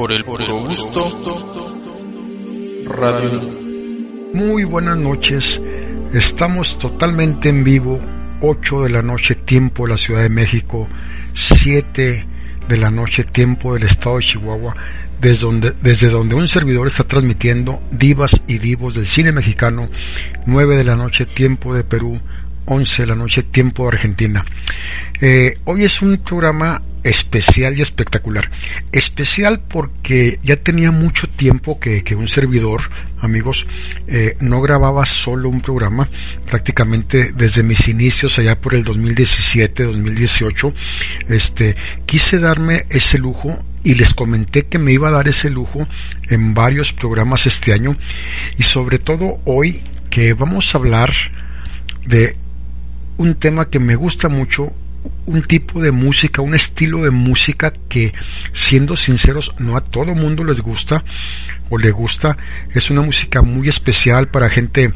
por el gusto. Radio. Muy buenas noches. Estamos totalmente en vivo. 8 de la noche tiempo de la Ciudad de México. 7 de la noche tiempo del estado de Chihuahua. Desde donde, desde donde un servidor está transmitiendo divas y divos del cine mexicano. 9 de la noche tiempo de Perú. 11 de la noche tiempo Argentina. Eh, hoy es un programa especial y espectacular. Especial porque ya tenía mucho tiempo que, un servidor, amigos, eh, no grababa solo un programa. Prácticamente desde mis inicios, allá por el 2017, 2018, este, quise darme ese lujo y les comenté que me iba a dar ese lujo en varios programas este año y sobre todo hoy que vamos a hablar de un tema que me gusta mucho un tipo de música, un estilo de música que, siendo sinceros, no a todo mundo les gusta o le gusta. Es una música muy especial para gente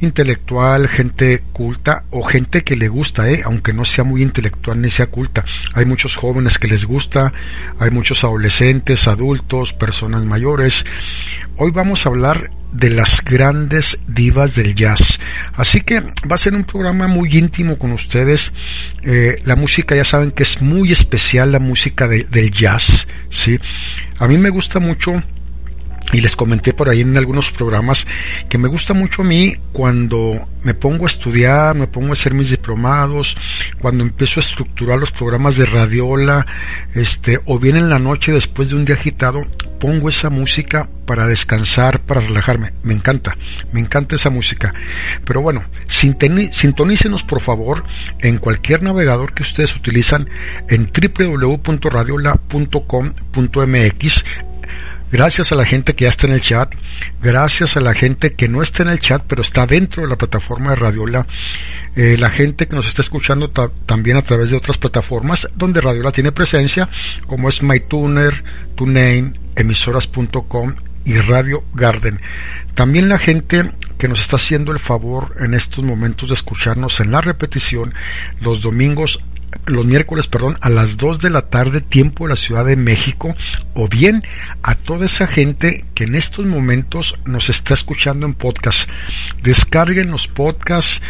intelectual, gente culta o gente que le gusta, ¿eh? aunque no sea muy intelectual ni sea culta. Hay muchos jóvenes que les gusta, hay muchos adolescentes, adultos, personas mayores. Hoy vamos a hablar de las grandes divas del jazz. Así que va a ser un programa muy íntimo con ustedes. Eh, la música ya saben que es muy especial la música del jazz, ¿sí? A mí me gusta mucho y les comenté por ahí en algunos programas que me gusta mucho a mí cuando me pongo a estudiar, me pongo a hacer mis diplomados, cuando empiezo a estructurar los programas de radiola, este, o bien en la noche después de un día agitado, pongo esa música para descansar, para relajarme. Me encanta, me encanta esa música. Pero bueno, sintonícenos por favor en cualquier navegador que ustedes utilizan en www.radiola.com.mx Gracias a la gente que ya está en el chat. Gracias a la gente que no está en el chat, pero está dentro de la plataforma de Radiola. Eh, la gente que nos está escuchando también a través de otras plataformas donde Radiola tiene presencia, como es MyTuner, TuneIn, emisoras.com y Radio Garden. También la gente que nos está haciendo el favor en estos momentos de escucharnos en la repetición los domingos los miércoles, perdón, a las 2 de la tarde, tiempo de la Ciudad de México, o bien a toda esa gente que en estos momentos nos está escuchando en podcast. Descarguen los podcasts,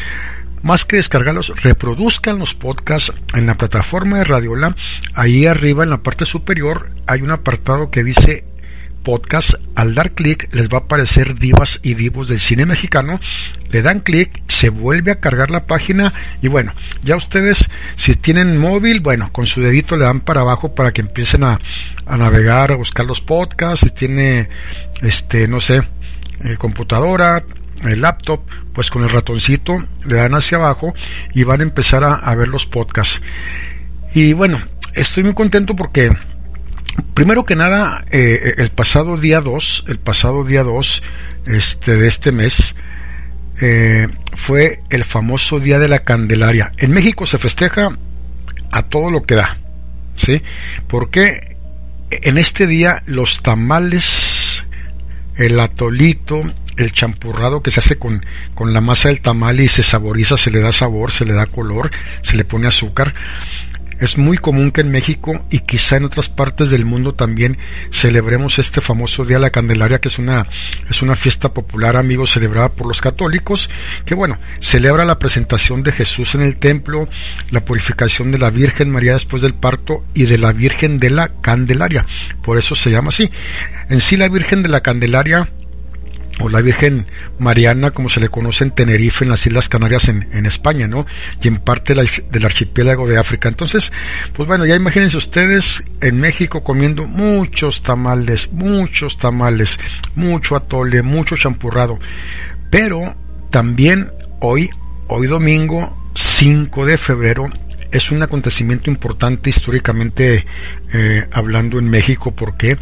más que descargarlos, reproduzcan los podcasts en la plataforma de Radiola. Ahí arriba en la parte superior hay un apartado que dice podcast, al dar clic les va a aparecer divas y divos del cine mexicano. Le dan clic, se vuelve a cargar la página y bueno, ya ustedes si tienen móvil, bueno, con su dedito le dan para abajo para que empiecen a, navegar, a buscar los podcasts. Si tiene, este, no sé, eh, computadora, el laptop, pues con el ratoncito le dan hacia abajo y van a empezar a, a ver los podcasts. Y bueno, estoy muy contento porque Primero que nada, eh, el pasado día 2, el pasado día 2 este, de este mes, eh, fue el famoso Día de la Candelaria. En México se festeja a todo lo que da, ¿sí? Porque en este día los tamales, el atolito, el champurrado que se hace con, con la masa del tamal y se saboriza, se le da sabor, se le da color, se le pone azúcar. Es muy común que en México y quizá en otras partes del mundo también celebremos este famoso Día de la Candelaria, que es una, es una fiesta popular, amigos, celebrada por los católicos, que bueno, celebra la presentación de Jesús en el templo, la purificación de la Virgen María después del parto y de la Virgen de la Candelaria. Por eso se llama así. En sí la Virgen de la Candelaria o la Virgen Mariana, como se le conoce en Tenerife, en las Islas Canarias, en, en España, ¿no? Y en parte del archipiélago de África. Entonces, pues bueno, ya imagínense ustedes en México comiendo muchos tamales, muchos tamales, mucho atole, mucho champurrado. Pero también hoy, hoy domingo 5 de febrero, es un acontecimiento importante históricamente eh, hablando en México. ¿Por qué?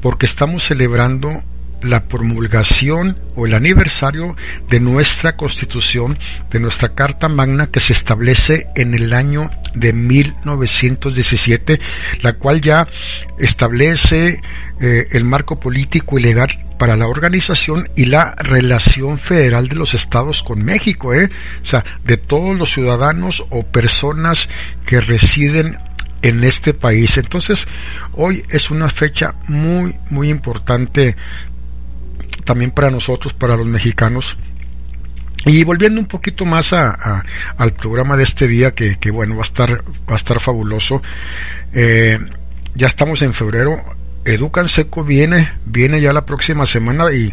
Porque estamos celebrando la promulgación o el aniversario de nuestra constitución, de nuestra Carta Magna que se establece en el año de 1917, la cual ya establece eh, el marco político y legal para la organización y la relación federal de los estados con México, ¿eh? o sea, de todos los ciudadanos o personas que residen en este país. Entonces, hoy es una fecha muy, muy importante también para nosotros, para los mexicanos. Y volviendo un poquito más a, al programa de este día, que, que, bueno, va a estar, va a estar fabuloso. Eh, ya estamos en febrero, Educan Seco viene, viene ya la próxima semana y,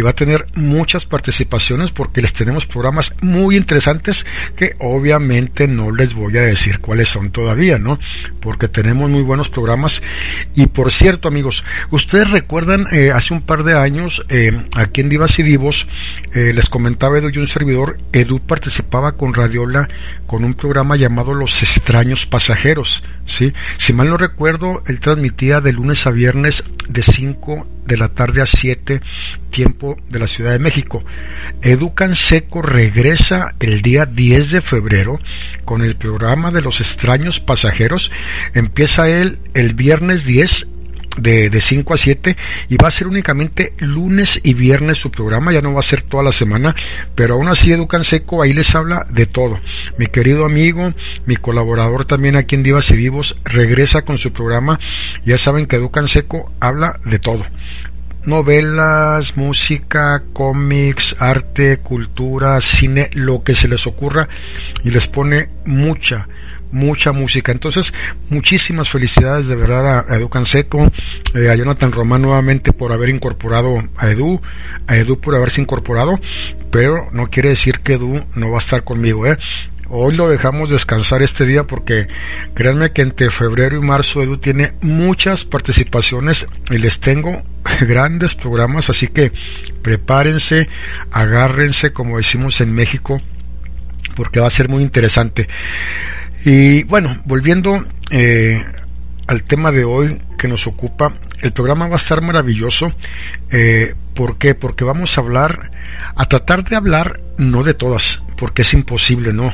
va a tener muchas participaciones porque les tenemos programas muy interesantes que obviamente no les voy a decir cuáles son todavía, ¿no? Porque tenemos muy buenos programas. Y por cierto, amigos, ustedes recuerdan eh, hace un par de años eh, aquí en Divas y Divos, eh, les comentaba Edu y un servidor, Edu participaba con Radiola con un programa llamado Los extraños pasajeros, ¿sí? Si mal no recuerdo, él transmitía de lunes a viernes de 5 de la tarde a 7 tiempo de la Ciudad de México. Educan Seco regresa el día 10 de febrero con el programa de los extraños pasajeros. Empieza él el viernes 10 de, de 5 a 7 y va a ser únicamente lunes y viernes su programa, ya no va a ser toda la semana, pero aún así Educan Seco ahí les habla de todo. Mi querido amigo, mi colaborador también aquí en Divas y Divos regresa con su programa, ya saben que Educan Seco habla de todo novelas, música, cómics, arte, cultura, cine, lo que se les ocurra y les pone mucha, mucha música. Entonces, muchísimas felicidades de verdad a, Edu Canseco, eh, a Jonathan Román nuevamente por haber incorporado a Edu, a Edu por haberse incorporado, pero no quiere decir que Edu no va a estar conmigo, ¿eh? Hoy lo dejamos descansar este día porque créanme que entre febrero y marzo Edu tiene muchas participaciones y les tengo grandes programas, así que prepárense, agárrense como decimos en México porque va a ser muy interesante. Y bueno, volviendo eh, al tema de hoy que nos ocupa, el programa va a estar maravilloso. Eh, ¿Por qué? Porque vamos a hablar, a tratar de hablar, no de todas, porque es imposible, no,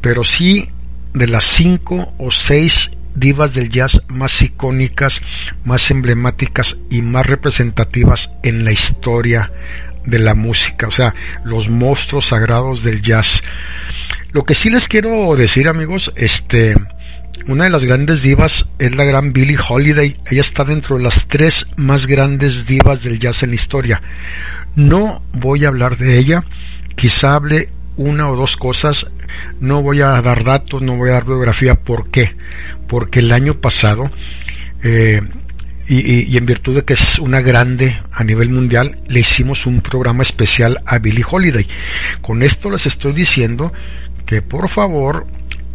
pero sí de las cinco o seis divas del jazz más icónicas, más emblemáticas y más representativas en la historia de la música, o sea, los monstruos sagrados del jazz. Lo que sí les quiero decir, amigos, este, una de las grandes divas es la gran Billie Holiday. Ella está dentro de las tres más grandes divas del jazz en la historia. No voy a hablar de ella, quizá hable una o dos cosas. No voy a dar datos, no voy a dar biografía. ¿Por qué? Porque el año pasado, eh, y, y, en virtud de que es una grande a nivel mundial, le hicimos un programa especial a Billie Holiday. Con esto les estoy diciendo que por favor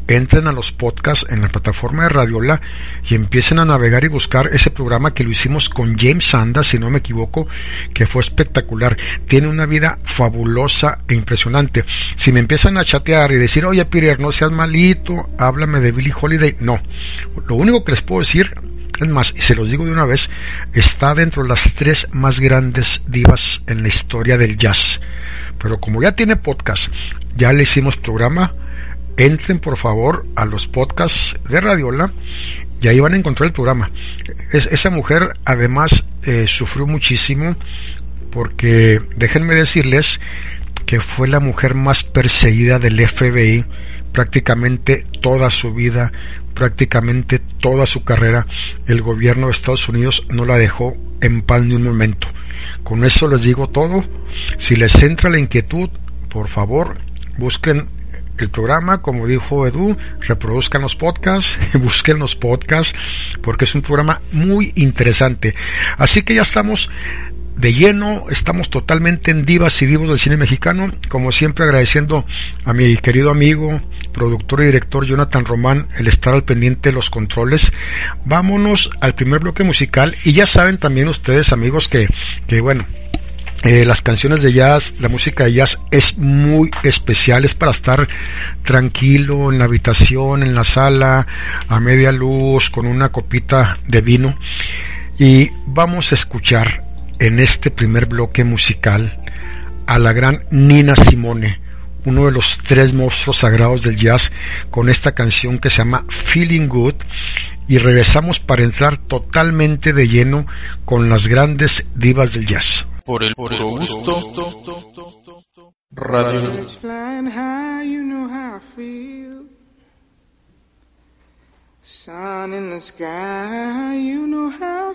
entren a los podcasts en la plataforma de Radiola y empiecen a navegar y buscar ese programa que lo hicimos con James Sanda, si no me equivoco, que fue espectacular. Tiene una vida fabulosa e impresionante. Si me empiezan a chatear y decir, oye Pierre, no seas malito, háblame de Billie Holiday, no. Lo único que les puedo decir, es más, y se los digo de una vez, está dentro de las tres más grandes divas en la historia del jazz. Pero como ya tiene podcast, ya le hicimos programa. Entren por favor a los podcasts de Radiola y ahí van a encontrar el programa. esa mujer además eh, sufrió muchísimo porque déjenme decirles que fue la mujer más perseguida del FBI prácticamente toda su vida, prácticamente toda su carrera. El gobierno de Estados Unidos no la dejó en paz ni un momento. Con eso les digo todo. Si les entra la inquietud, por favor, busquen el programa, como dijo Edu, reproduzcan los podcasts, busquen los podcasts, porque es un programa muy interesante. Así que ya estamos de lleno, estamos totalmente en divas y divos del cine mexicano, como siempre agradeciendo a mi querido amigo, productor y director Jonathan Román el estar al pendiente de los controles. Vámonos al primer bloque musical y ya saben también ustedes amigos que, que bueno, eh, las canciones de jazz, la música de jazz es muy especial, es para estar tranquilo en la habitación, en la sala, a media luz, con una copita de vino. Y vamos a escuchar en este primer bloque musical a la gran Nina Simone, uno de los tres monstruos sagrados del jazz, con esta canción que se llama Feeling Good. Y regresamos para entrar totalmente de lleno con las grandes divas del jazz por el puro gusto. Radio. sun in the sky, you know how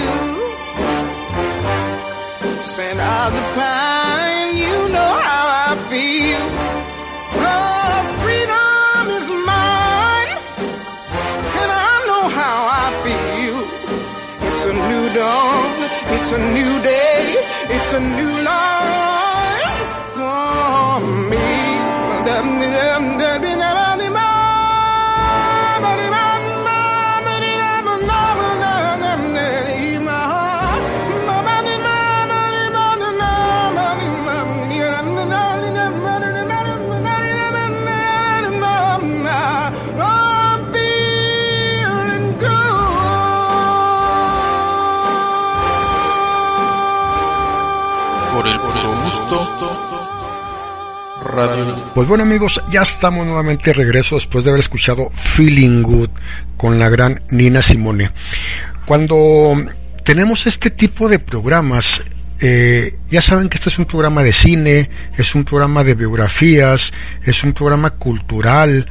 Scent of the pine, you know how I feel. Oh, freedom is mine, and I know how I feel. It's a new dawn, it's a new day, it's a new life Pues bueno amigos, ya estamos nuevamente de regreso después de haber escuchado Feeling Good con la gran Nina Simone. Cuando tenemos este tipo de programas, eh, ya saben que este es un programa de cine, es un programa de biografías, es un programa cultural,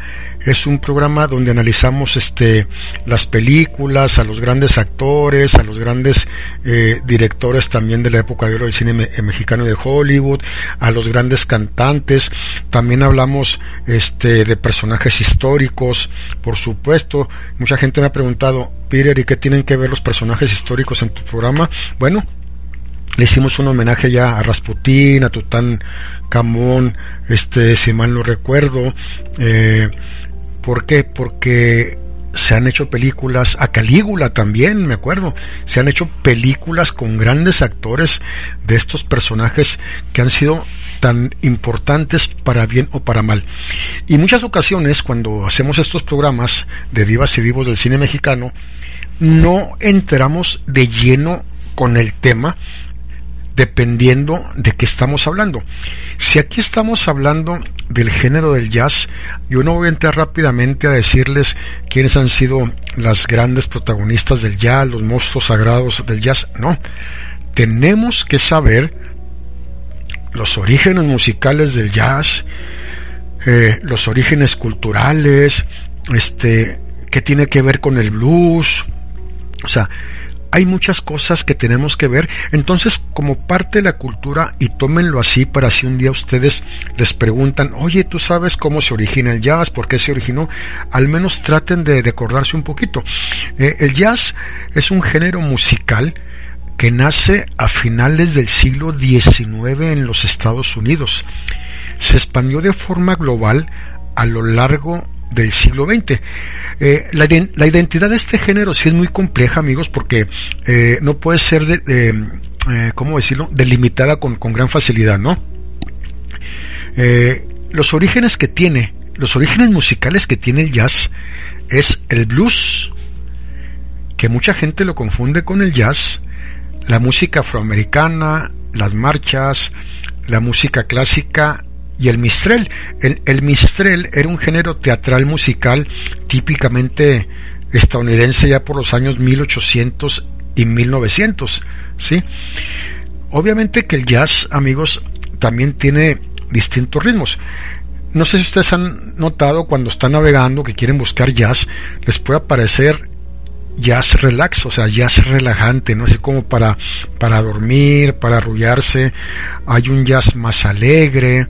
es un programa donde analizamos este las películas, a los grandes actores, a los grandes eh, directores también de la época de oro del cine me eh, mexicano y de Hollywood, a los grandes cantantes, también hablamos este de personajes históricos, por supuesto, mucha gente me ha preguntado, Peter, ¿y qué tienen que ver los personajes históricos en tu programa? Bueno, le hicimos un homenaje ya a Rasputín, a Tután Camón, este, si mal no recuerdo, eh, ¿por qué? Porque se han hecho películas, a Calígula también, me acuerdo, se han hecho películas con grandes actores de estos personajes que han sido tan importantes para bien o para mal. Y muchas ocasiones cuando hacemos estos programas de divas y divos del cine mexicano, no entramos de lleno con el tema, dependiendo de qué estamos hablando. Si aquí estamos hablando del género del jazz, yo no voy a entrar rápidamente a decirles quiénes han sido las grandes protagonistas del jazz, los monstruos sagrados del jazz, no. Tenemos que saber los orígenes musicales del jazz, eh, los orígenes culturales, este, qué tiene que ver con el blues, o sea, hay muchas cosas que tenemos que ver. Entonces, como parte de la cultura, y tómenlo así para si un día ustedes les preguntan, oye, ¿tú sabes cómo se origina el jazz? ¿Por qué se originó? Al menos traten de, de acordarse un poquito. Eh, el jazz es un género musical que nace a finales del siglo XIX en los Estados Unidos. Se expandió de forma global a lo largo del siglo XX. Eh, la, identidad de este género sí es muy compleja, amigos, porque eh, no puede ser, de eh, ¿cómo decirlo?, delimitada con, con gran facilidad, ¿no? los orígenes que tiene los orígenes musicales que tiene el jazz es el blues, que mucha gente lo confunde con el jazz, la música afroamericana, las marchas, la música clásica y el mistrel. El, el mistrel era un género teatral musical típicamente estadounidense ya por los años 1800 y 1900, ¿sí? Obviamente que el jazz, amigos, también tiene distintos ritmos. No sé si ustedes han notado cuando están navegando que quieren buscar jazz, les puede aparecer jazz relax, o sea, jazz relajante, no sé, como para, para dormir, para arrullarse, hay un jazz más alegre.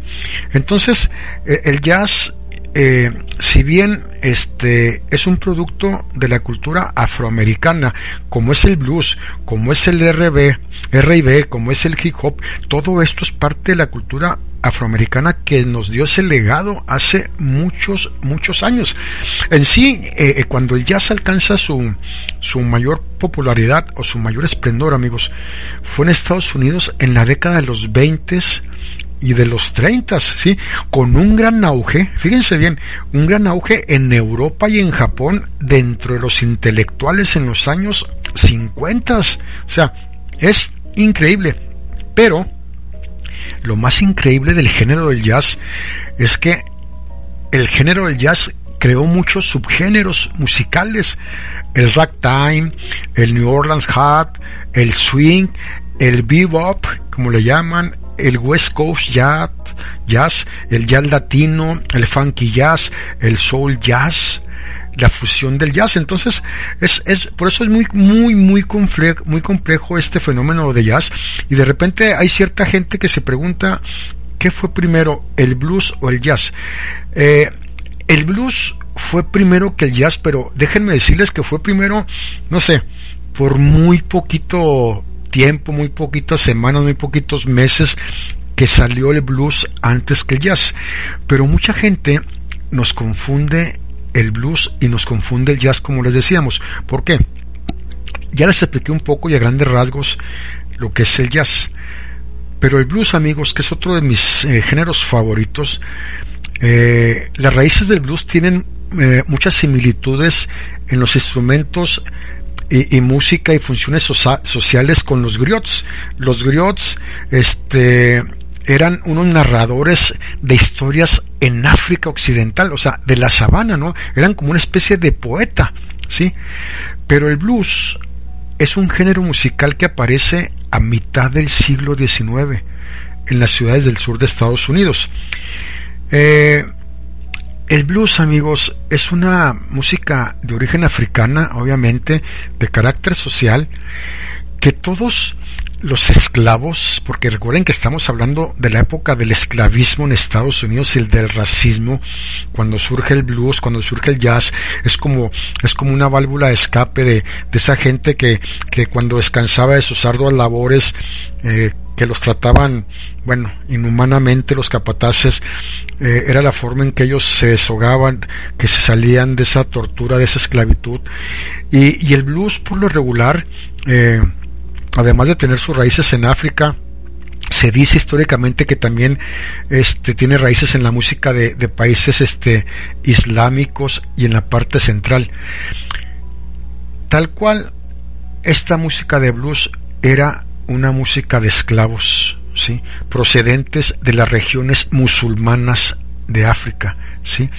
Entonces, eh, el jazz, eh, si bien este es un producto de la cultura afroamericana, como es el blues, como es el RB, R&B, como es el hip hop, todo esto es parte de la cultura afroamericana que nos dio ese legado hace muchos, muchos años. En sí, eh, eh, cuando el jazz alcanza su, su mayor popularidad o su mayor esplendor, amigos, fue en Estados Unidos en la década de los 20 y de los 30, ¿sí? Con un gran auge, fíjense bien, un gran auge en Europa y en Japón dentro de los intelectuales en los años 50. O sea, es increíble. Pero, lo más increíble del género del jazz es que el género del jazz creó muchos subgéneros musicales, el ragtime, el New Orleans Hat, el swing, el bebop, como le llaman, el West Coast jazz, jazz, el jazz latino, el funky jazz, el soul jazz, la fusión del jazz. Entonces, es, es, por eso es muy, muy, muy complejo, este fenómeno de jazz. Y de repente hay cierta gente que se pregunta, ¿qué fue primero, el blues o el jazz? Eh, el blues fue primero que el jazz, pero déjenme decirles que fue primero, no sé, por muy poquito tiempo, muy poquitas semanas, muy poquitos meses que salió el blues antes que el jazz. Pero mucha gente nos confunde el blues y nos confunde el jazz como les decíamos. ¿Por qué? Ya les expliqué un poco y a grandes rasgos lo que es el jazz. Pero el blues, amigos, que es otro de mis eh, géneros favoritos, eh, las raíces del blues tienen eh, muchas similitudes en los instrumentos y, música y funciones sociales con los griots. Los griots, este, eran unos narradores de historias en África Occidental, o sea, de la sabana, ¿no? Eran como una especie de poeta, ¿sí? Pero el blues es un género musical que aparece a mitad del siglo XIX en las ciudades del sur de Estados Unidos. Eh, el blues, amigos, es una música de origen africana, obviamente, de carácter social, que todos los esclavos, porque recuerden que estamos hablando de la época del esclavismo en Estados Unidos y el del racismo, cuando surge el blues, cuando surge el jazz, es como, es como una válvula de escape de, de esa gente que, que cuando descansaba de sus arduas labores, eh, que los trataban, bueno, inhumanamente los capataces, eh, era la forma en que ellos se deshogaban, que se salían de esa tortura, de esa esclavitud. Y, y el blues, por lo regular, eh, además de tener sus raíces en África, se dice históricamente que también este tiene raíces en la música de, países este islámicos y en la parte central. Tal cual esta música de blues era una música de esclavos sí procedentes de las regiones musulmanas de África sí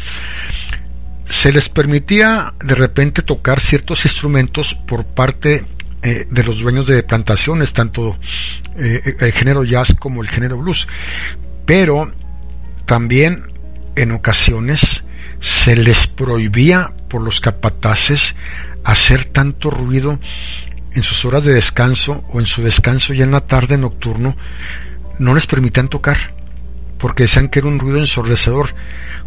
se les permitía de repente tocar ciertos instrumentos por parte eh, de los dueños de plantaciones, tanto eh, el género jazz como el género blues. Pero también en ocasiones se les prohibía por los capataces hacer tanto ruido en sus horas de descanso o en su descanso ya en la tarde nocturno, no les permitían tocar porque decían que era un ruido ensordecedor,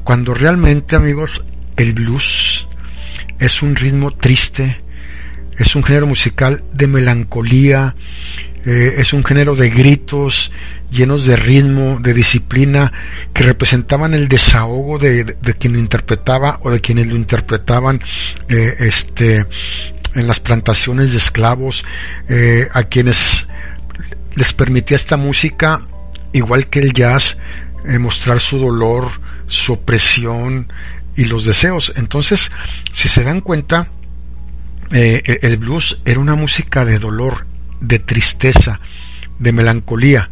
cuando realmente amigos el blues es un ritmo triste, es un género musical de melancolía, eh, es un género de gritos llenos de ritmo, de disciplina, que representaban el desahogo de, de, quien lo interpretaba o de quienes lo interpretaban eh, este, en las plantaciones de esclavos, eh, a quienes les permitía esta música, igual que el jazz, mostrar su dolor, su opresión y los deseos. Entonces, si se dan cuenta, eh, el blues era una música de dolor, de tristeza, de melancolía.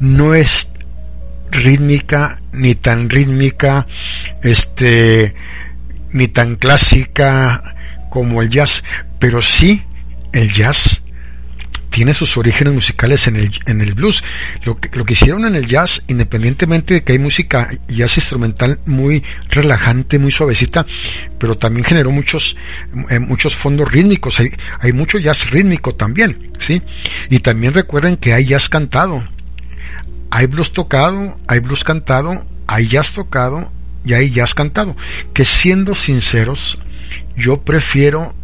No es rítmica, ni tan rítmica, este, ni tan clásica como el jazz, pero sí el jazz tiene sus orígenes musicales en el, en el blues. Lo que, hicieron en el jazz, independientemente de que hay música jazz instrumental muy relajante, muy suavecita, pero también generó muchos, eh, muchos fondos rítmicos. Hay, hay mucho jazz rítmico también, ¿sí? Y también recuerden que hay jazz cantado. Hay blues tocado, hay blues cantado, hay jazz tocado y hay jazz cantado. Que siendo sinceros, yo prefiero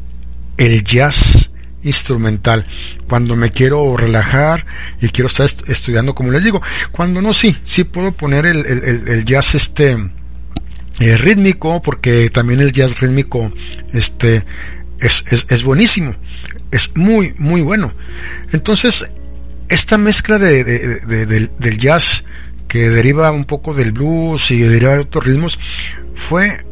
el jazz instrumental. Cuando me quiero relajar y quiero estar estudiando como les digo cuando no sí sí puedo poner el, el, jazz este eh, rítmico porque también el jazz rítmico este es, es, es, buenísimo es muy muy bueno. Entonces esta mezcla de, de, del, del jazz que deriva un poco del blues y deriva de otros ritmos fue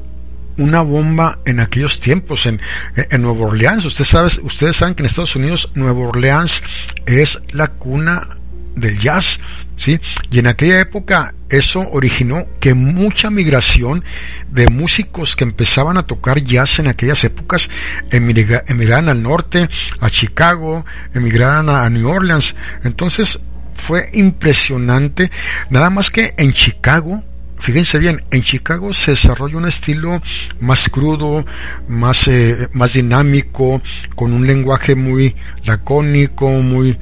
una bomba en aquellos tiempos en, en Nueva Orleans. Ustedes, saben, ustedes saben que en Estados Unidos Nueva Orleans es la cuna del jazz, ¿sí? Y en aquella época eso originó que mucha migración de músicos que empezaban a tocar jazz en aquellas épocas emigraran al norte, a Chicago, emigraran a New Orleans. Entonces fue impresionante, nada más que en Chicago fíjense bien, en Chicago se desarrolla un estilo más crudo, más, eh, más dinámico, con un lenguaje muy lacónico, muy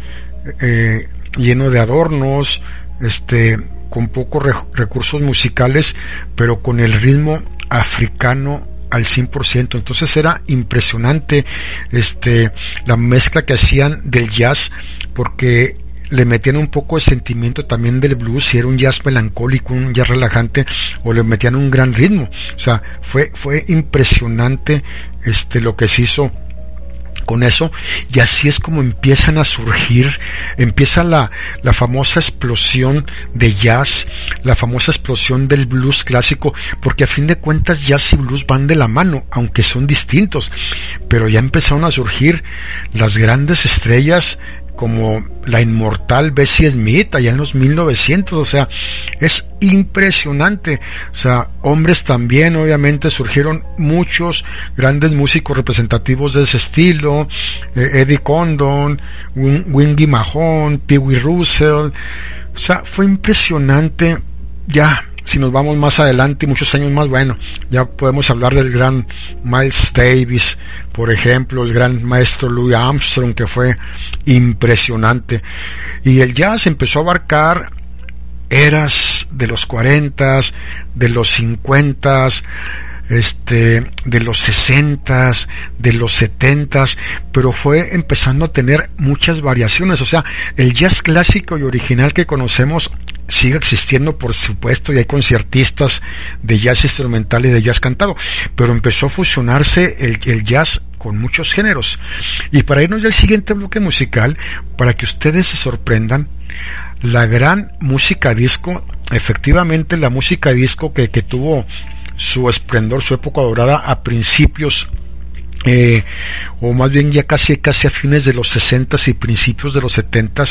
eh, lleno de adornos, este, con pocos recursos musicales, pero con el ritmo africano al 100%. Entonces era impresionante este la mezcla que hacían del jazz porque le metían un poco de sentimiento también del blues, si era un jazz melancólico, un jazz relajante, o le metían un gran ritmo. O sea, fue, fue impresionante este lo que se hizo con eso y así es como empiezan a surgir, empieza la, la famosa explosión de jazz, la famosa explosión del blues clásico, porque a fin de cuentas jazz y blues van de la mano, aunque son distintos, pero ya empezaron a surgir las grandes estrellas como la inmortal Bessie Smith allá en los 1900, o sea, es impresionante, o sea, hombres también, obviamente surgieron muchos grandes músicos representativos de ese estilo, eh, Eddie Condon, Wingy Mahon, Pee Wee Russell, o sea, fue impresionante ya si nos vamos más adelante y muchos años más, bueno, ya podemos hablar del gran Miles Davis, por ejemplo, el gran maestro Louis Armstrong, que fue impresionante. Y el jazz empezó a abarcar eras de los 40, de los 50, este, de los 60, de los 70, pero fue empezando a tener muchas variaciones. O sea, el jazz clásico y original que conocemos sigue existiendo, por supuesto, y hay conciertistas de jazz instrumental y de jazz cantado, pero empezó a fusionarse el, jazz con muchos géneros. Y para irnos al siguiente bloque musical, para que ustedes se sorprendan, la gran música disco, efectivamente la música disco que, que tuvo su esplendor, su época dorada a principios eh, o más bien ya casi casi a fines de los 60 y principios de los 70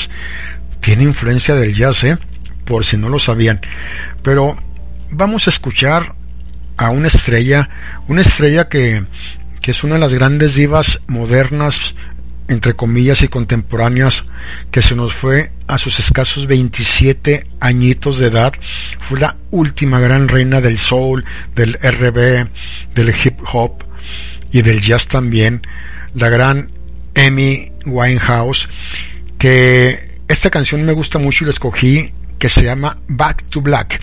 tiene influencia del jazz, ¿eh? Por si no lo sabían. Pero vamos a escuchar a una estrella, una estrella que, que es una de las grandes divas modernas, entre comillas, y contemporáneas, que se nos fue a sus escasos 27 añitos de edad. Fue la última gran reina del soul, del RB, del hip hop y del jazz también, la gran Amy Winehouse, que esta canción me gusta mucho y la escogí que se llama Back to Black.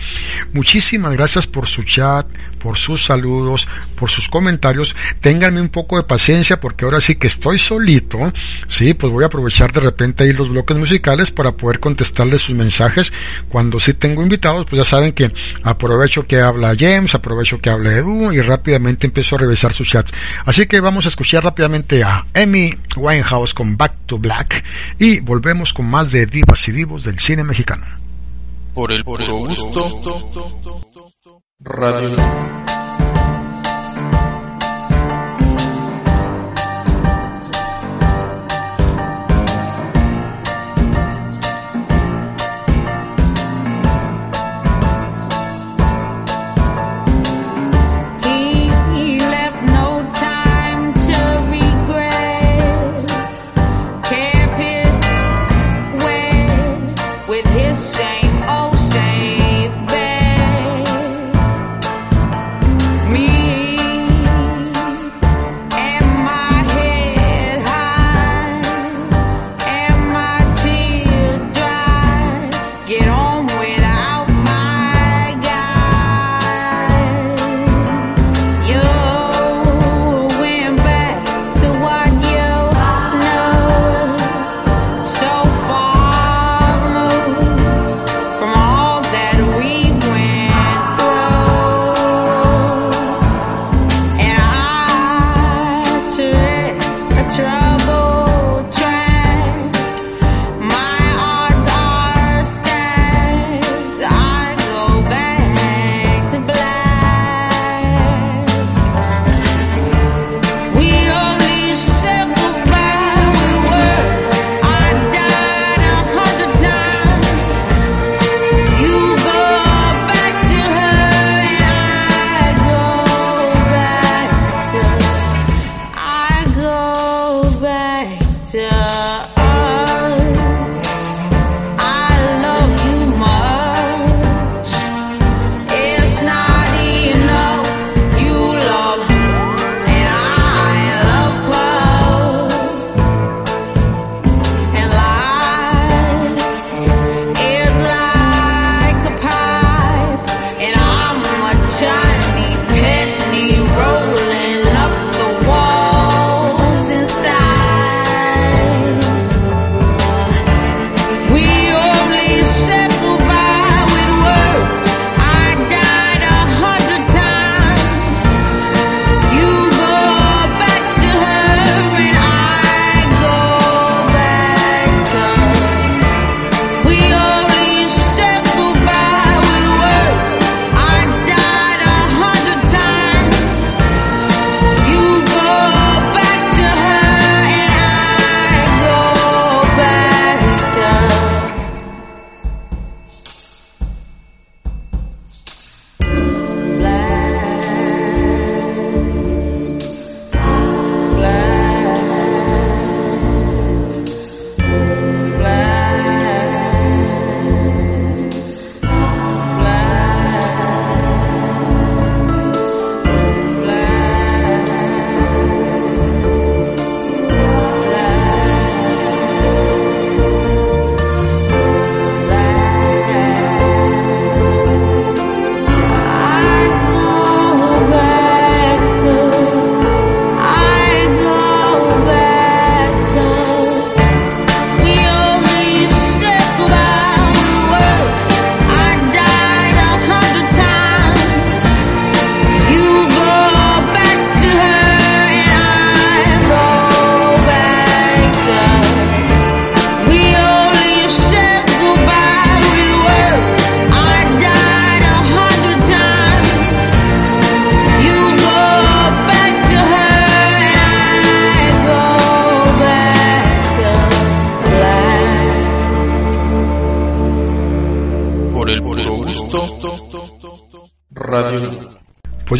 Muchísimas gracias por su chat, por sus saludos, por sus comentarios. Ténganme un poco de paciencia porque ahora sí que estoy solito. Sí, pues voy a aprovechar de repente ahí los bloques musicales para poder contestarles sus mensajes. Cuando sí tengo invitados, pues ya saben que aprovecho que habla James, aprovecho que habla Edu y rápidamente empiezo a revisar sus chats. Así que vamos a escuchar rápidamente a Amy Winehouse con Back to Black y volvemos con más de divas y divos del cine mexicano por el puro gusto. Radio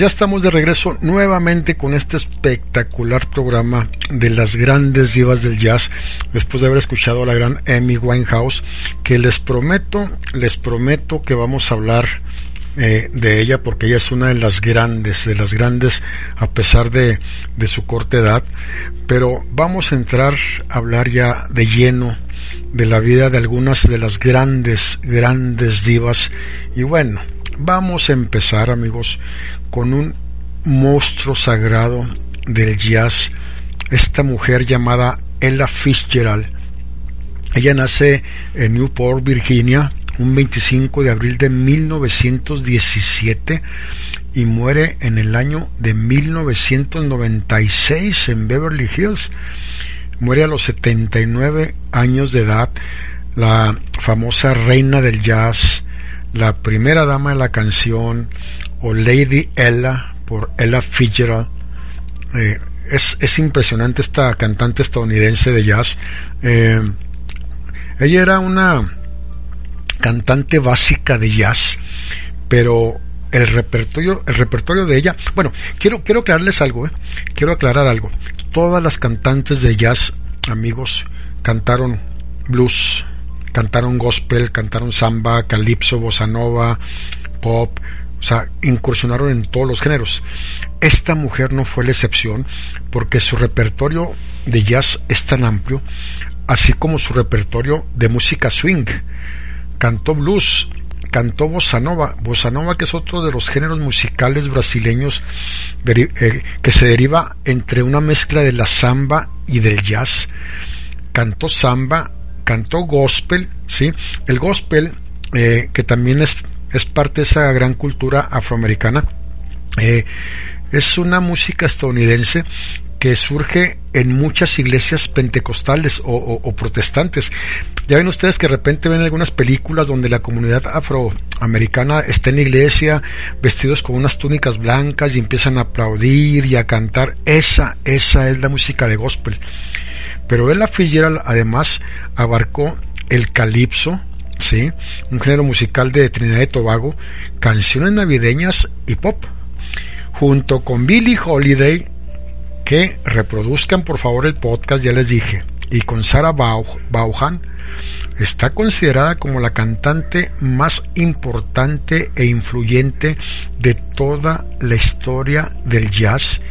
estamos de regreso nuevamente con este espectacular programa de las grandes divas del jazz, después de haber escuchado a la gran Amy Winehouse, que les prometo, les prometo que vamos a hablar eh, de ella porque ella es una de las grandes, de las grandes a pesar de su corta edad, pero vamos a entrar a hablar ya de lleno de la vida de algunas de las grandes, grandes divas. Y bueno, vamos a empezar amigos con un monstruo sagrado del jazz, esta mujer llamada Ella Fitzgerald. Ella nace en Newport, Virginia, un 25 de abril de 1917 y muere en el año de 1996 en Beverly Hills. Muere a los 79 años de edad, la famosa reina del jazz, la primera dama de la canción, o Lady Ella por Ella Fitzgerald. Eh, es, es, impresionante esta cantante estadounidense de jazz. Eh, ella era una cantante básica de jazz, pero el repertorio, el repertorio de ella, bueno, quiero, quiero aclararles algo, ¿eh? quiero aclarar algo. Todas las cantantes de jazz, amigos, cantaron blues, cantaron gospel, cantaron samba, calipso, bossa nova, pop, o sea, incursionaron en todos los géneros. Esta mujer no fue la excepción porque su repertorio de jazz es tan amplio, así como su repertorio de música swing. Cantó blues, cantó bossa nova, bossa nova que es otro de los géneros musicales brasileños eh, que se deriva entre una mezcla de la samba y del jazz. Cantó samba, cantó gospel, ¿sí? El gospel, eh, que también es, es parte de esa gran cultura afroamericana, eh, es una música estadounidense que surge en muchas iglesias pentecostales o, protestantes. Ya ven ustedes que de repente ven algunas películas donde la comunidad afroamericana está en la iglesia vestidos con unas túnicas blancas y empiezan a aplaudir y a cantar. Esa, esa es la música de gospel. Pero Ella Fitzgerald además abarcó el calipso, un género musical de Trinidad y Tobago, canciones navideñas y pop, junto con Billie Holiday, que reproduzcan por favor el podcast, ya les dije, y con Sarah Vaughan, está considerada como la cantante más importante e influyente de toda la historia del jazz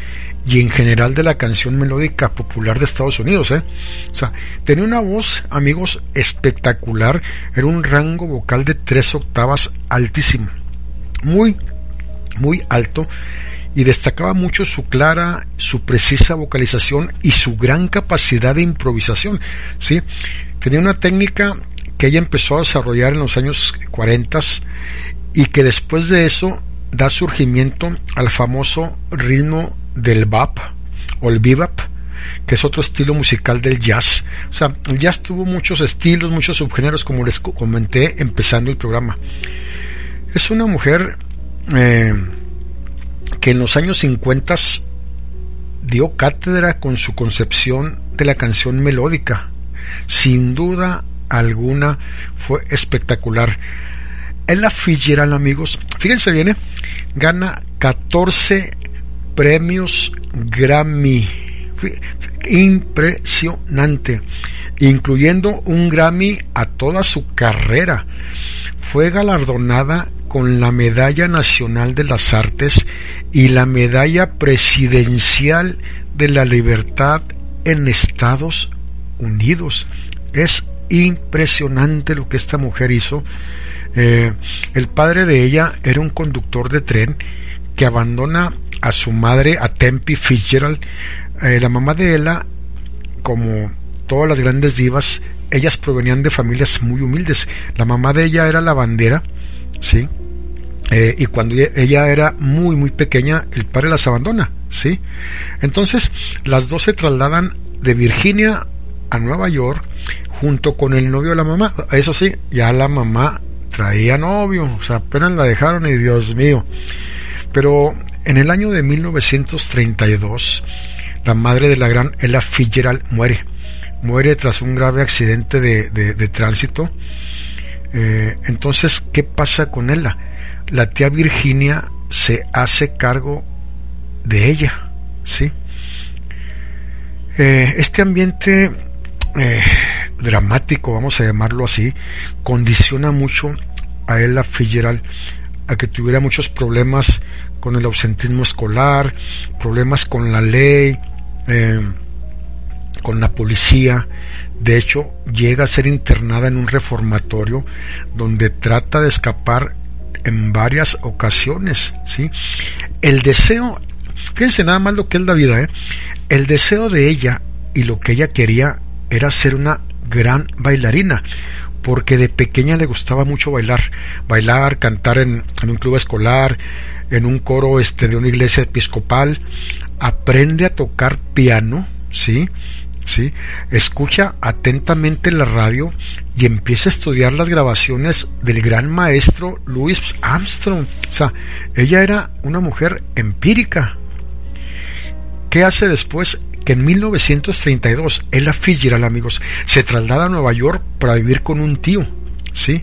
y en general de la canción melódica popular de Estados Unidos. ¿eh? O sea, tenía una voz, amigos, espectacular, era un rango vocal de tres octavas altísimo, muy, muy alto, y destacaba mucho su clara, su precisa vocalización y su gran capacidad de improvisación. ¿sí? Tenía una técnica que ella empezó a desarrollar en los años 40 y que después de eso da surgimiento al famoso ritmo del bap o el bebop que es otro estilo musical del jazz. O sea, el jazz tuvo muchos estilos, muchos subgéneros, como les comenté empezando el programa. Es una mujer eh, que en los años 50 dio cátedra con su concepción de la canción melódica. Sin duda alguna fue espectacular. Ella Fitzgerald, amigos, fíjense bien, ¿eh? gana 14 premios Grammy. Impresionante. Incluyendo un Grammy a toda su carrera. Fue galardonada con la Medalla Nacional de las Artes y la Medalla Presidencial de la Libertad en Estados Unidos. Es impresionante lo que esta mujer hizo. Eh, el padre de ella era un conductor de tren que abandona a su madre, a Tempe Fitzgerald. Eh, la mamá de ella, como todas las grandes divas, ellas provenían de familias muy humildes. La mamá de ella era la bandera, ¿sí? Eh, y cuando ella era muy, muy pequeña, el padre las abandona, ¿sí? Entonces, las dos se trasladan de Virginia a Nueva York junto con el novio de la mamá. Eso sí, ya la mamá traía novio, o sea, apenas la dejaron y Dios mío. Pero en el año de 1932, la madre de la gran Ella Fitzgerald muere. Muere tras un grave accidente de, de, tránsito. Eh, entonces, ¿qué pasa con ella? La tía Virginia se hace cargo de ella, ¿sí? Eh, este ambiente eh, dramático, vamos a llamarlo así, condiciona mucho a Ella Fitzgerald a que tuviera muchos problemas con el ausentismo escolar, problemas con la ley, eh, con la policía. De hecho, llega a ser internada en un reformatorio donde trata de escapar en varias ocasiones. ¿sí? El deseo, fíjense nada más lo que es la vida, ¿eh? el deseo de ella y lo que ella quería era ser una gran bailarina porque de pequeña le gustaba mucho bailar, bailar, cantar en, en un club escolar, en un coro este de una iglesia episcopal, aprende a tocar piano, ¿sí? ¿sí? Escucha atentamente la radio y empieza a estudiar las grabaciones del gran maestro Louis Armstrong. O sea, ella era una mujer empírica. ¿Qué hace después? Que en 1932 Ella Fitzgerald, amigos, se traslada a Nueva York para vivir con un tío, ¿sí?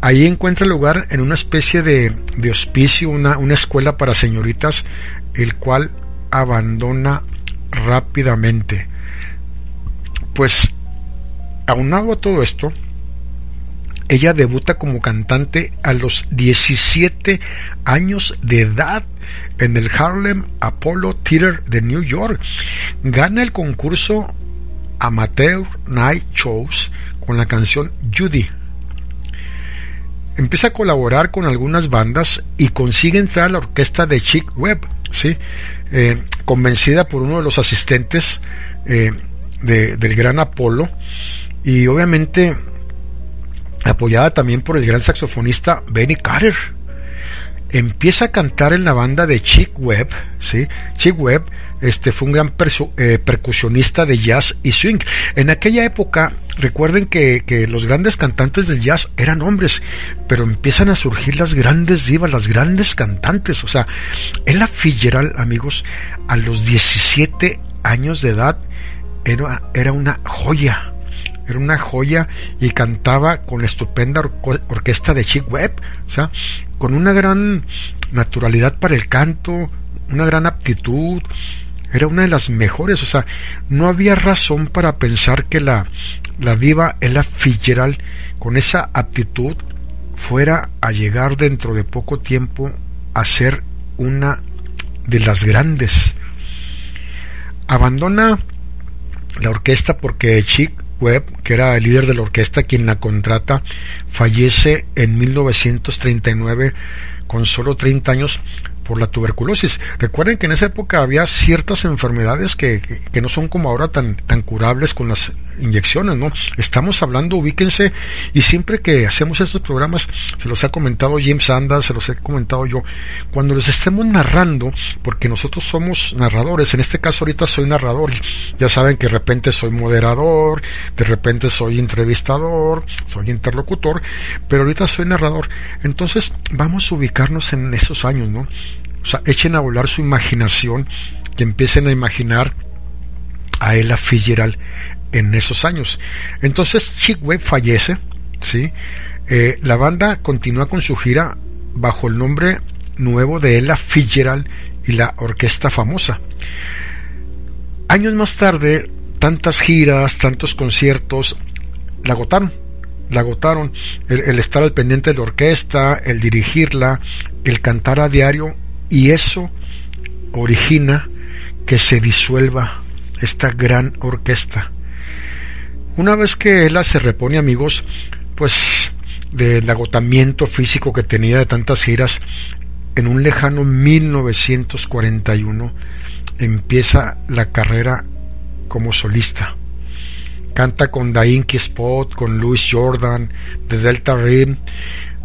Ahí encuentra lugar en una especie de, de hospicio, una, una escuela para señoritas, el cual abandona rápidamente. Pues, aunado a todo esto, ella debuta como cantante a los 17 años de edad en el Harlem Apollo Theater de New York. Gana el concurso Amateur Night Shows con la canción Judy. Empieza a colaborar con algunas bandas y consigue entrar a la orquesta de Chick Webb, ¿sí? Eh, convencida por uno de los asistentes eh, de, del gran Apolo y obviamente apoyada también por el gran saxofonista Benny Carter. Empieza a cantar en la banda de Chick Webb, ¿sí? Chick Webb este, fue un gran eh, percusionista de jazz y swing. En aquella época, recuerden que, que los grandes cantantes del jazz eran hombres, pero empiezan a surgir las grandes divas, las grandes cantantes. O sea, Ella Fitzgerald, amigos, a los 17 años de edad, era, era una joya era una joya y cantaba con la estupenda orquesta de Chick Webb, o sea, con una gran naturalidad para el canto, una gran aptitud, era una de las mejores, o sea, no había razón para pensar que la, la diva Ella Fitzgerald con esa aptitud fuera a llegar dentro de poco tiempo a ser una de las grandes. Abandona la orquesta porque Chick Webb, que era el líder de la orquesta quien la contrata, fallece en 1939 con solo 30 años por la tuberculosis. Recuerden que en esa época había ciertas enfermedades que, que, no son como ahora tan, tan curables con las inyecciones, ¿no? Estamos hablando, ubíquense, y siempre que hacemos estos programas, se los ha comentado James Sanders, se los he comentado yo, cuando les estemos narrando, porque nosotros somos narradores, en este caso ahorita soy narrador, ya saben que de repente soy moderador, de repente soy entrevistador, soy interlocutor, pero ahorita soy narrador. Entonces, vamos a ubicarnos en esos años, ¿no? O sea, echen a volar su imaginación y empiecen a imaginar a Ella Fitzgerald en esos años. Entonces Chick Webb fallece, ¿sí? Eh, la banda continúa con su gira bajo el nombre nuevo de Ella Fitzgerald y la orquesta famosa. Años más tarde, tantas giras, tantos conciertos, la agotaron. La agotaron. El, el estar al pendiente de la orquesta, el dirigirla, el cantar a diario, y eso origina que se disuelva esta gran orquesta. Una vez que ella se repone, amigos, pues del agotamiento físico que tenía de tantas giras, en un lejano 1941 empieza la carrera como solista. Canta con Dainky Spot, con Louis Jordan, de Delta Rim,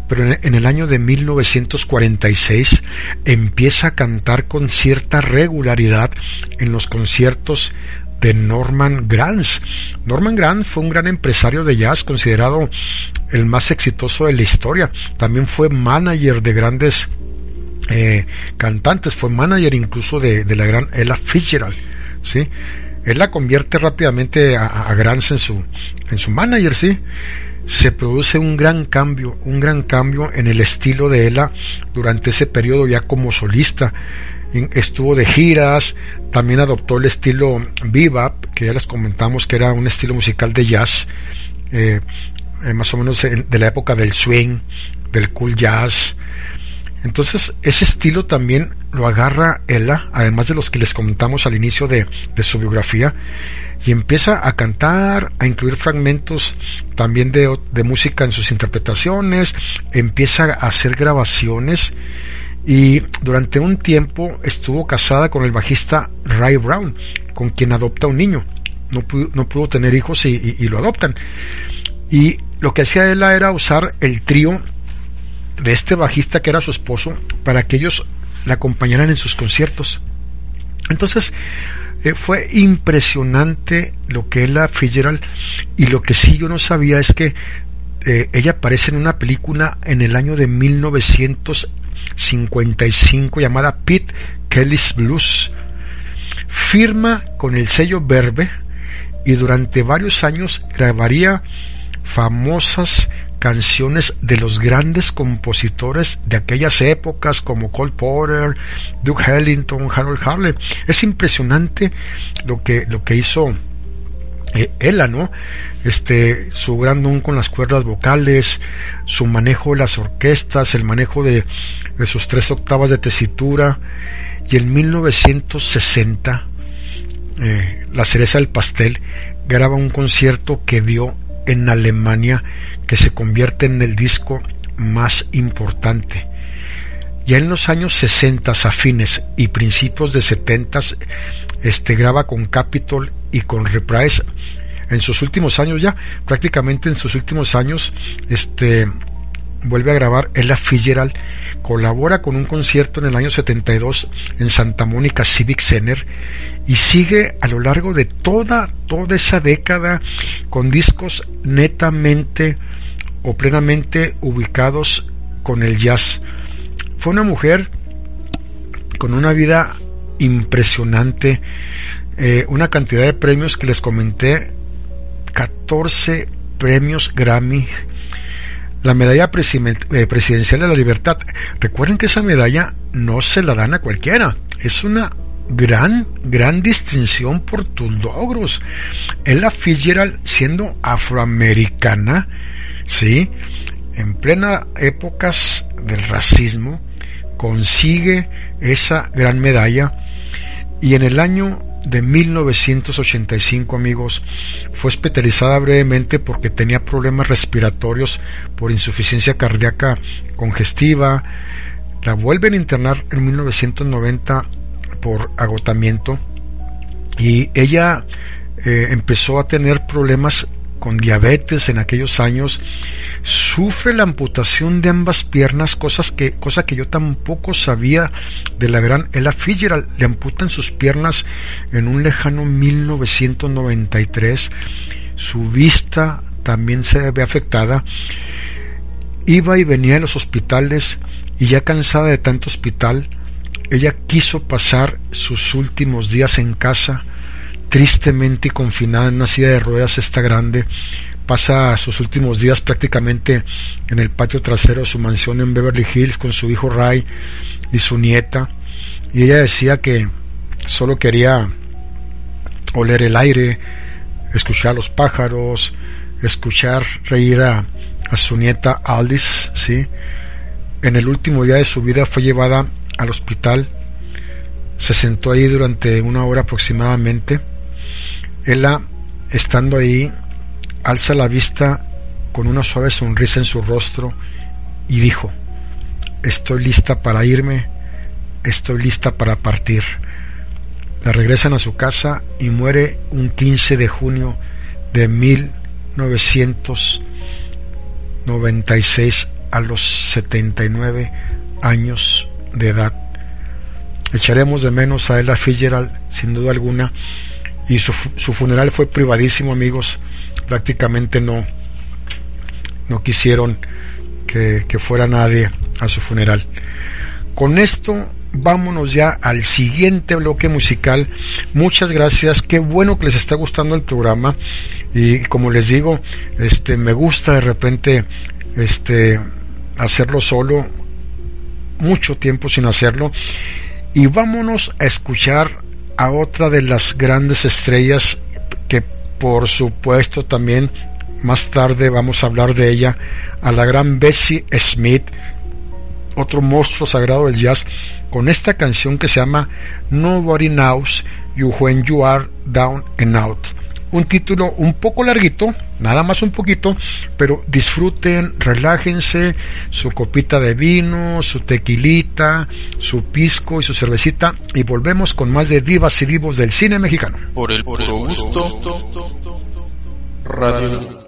pero en el año de 1946 empieza a cantar con cierta regularidad en los conciertos de Norman Granz. Norman Granz fue un gran empresario de jazz, considerado el más exitoso de la historia. También fue manager de grandes eh, cantantes, fue manager incluso de, la gran Ella Fitzgerald. ¿sí? Él la convierte rápidamente a, a Granz en su, en su manager, ¿sí? Se produce un gran cambio, un gran cambio en el estilo de Ella durante ese periodo ya como solista. Estuvo de giras, también adoptó el estilo bebop, que ya les comentamos que era un estilo musical de jazz, eh, eh, más o menos de la época del swing, del cool jazz. Entonces, ese estilo también lo agarra Ella, además de los que les comentamos al inicio de, de su biografía, y empieza a cantar, a incluir fragmentos también de, de, música en sus interpretaciones, empieza a hacer grabaciones y durante un tiempo estuvo casada con el bajista Ray Brown, con quien adopta un niño. No pudo, no pudo tener hijos y, lo adoptan. Y lo que hacía ella era usar el trío de este bajista que era su esposo para que ellos la acompañaran en sus conciertos. Entonces, Eh, fue impresionante lo que Ella Fitzgerald y lo que sí yo no sabía es que eh, ella aparece en una película en el año de 1955 llamada Pete Kelly's Blues. Firma con el sello Verbe y durante varios años grabaría famosas canciones de los grandes compositores de aquellas épocas como Cole Porter, Duke Ellington, Harold Harley. Es impresionante lo que, lo que hizo eh, Ella, ¿no? Este, su gran don con las cuerdas vocales, su manejo de las orquestas, el manejo de, de sus tres octavas de tesitura. Y en 1960, eh, la cereza del pastel graba un concierto que dio en Alemania que se convierte en el disco más importante. Ya en los años 60 afines y principios de 70 este graba con Capitol y con Reprise en sus últimos años ya, prácticamente en sus últimos años este vuelve a grabar Ella Fitzgerald colabora con un concierto en el año 72 en Santa Mónica Civic Center y sigue a lo largo de toda toda esa década con discos netamente o plenamente ubicados con el jazz. Fue una mujer con una vida impresionante, eh, una cantidad de premios que les comenté, 14 premios Grammy, la medalla eh, presidencial de la libertad. Recuerden que esa medalla no se la dan a cualquiera, es una gran, gran distinción por tus logros. Ella Fitzgerald, siendo afroamericana, ¿sí? En plena épocas del racismo, consigue esa gran medalla y en el año de 1985, amigos, fue hospitalizada brevemente porque tenía problemas respiratorios por insuficiencia cardíaca congestiva. La vuelven a internar en 1990 por agotamiento y ella eh, empezó a tener problemas con diabetes en aquellos años, sufre la amputación de ambas piernas, cosas que, cosa que yo tampoco sabía de la gran Ella Fitzgerald. Le amputan sus piernas en un lejano 1993. Su vista también se ve afectada. Iba y venía a los hospitales y ya cansada de tanto hospital, ella quiso pasar sus últimos días en casa tristemente confinada en una silla de ruedas esta grande, pasa sus últimos días prácticamente en el patio trasero de su mansión en Beverly Hills con su hijo Ray y su nieta. Y ella decía que solo quería oler el aire, escuchar a los pájaros, escuchar reír a, su nieta Aldis, ¿sí? En el último día de su vida fue llevada al hospital, se sentó ahí durante una hora aproximadamente, ella, estando ahí, alza la vista con una suave sonrisa en su rostro y dijo, estoy lista para irme, estoy lista para partir. La regresan a su casa y muere un 15 de junio de 1996 a los 79 años de edad. Echaremos de menos a Ella Fitzgerald, sin duda alguna, y su, su funeral fue privadísimo amigos. Prácticamente no no quisieron que, que fuera nadie a su funeral. Con esto vámonos ya al siguiente bloque musical. Muchas gracias, qué bueno que les está gustando el programa. Y como les digo, este me gusta de repente este hacerlo solo mucho tiempo sin hacerlo. Y vámonos a escuchar a otra de las grandes estrellas que por supuesto también más tarde vamos a hablar de ella, a la gran Bessie Smith, otro monstruo sagrado del jazz, con esta canción que se llama Nobody Knows You When You Are Down and Out. Un título un poco larguito, nada más un poquito, pero disfruten, relájense, su copita de vino, su tequilita, su pisco y su cervecita y volvemos con más de divas y divos del cine mexicano. Por el puro gusto. Radio.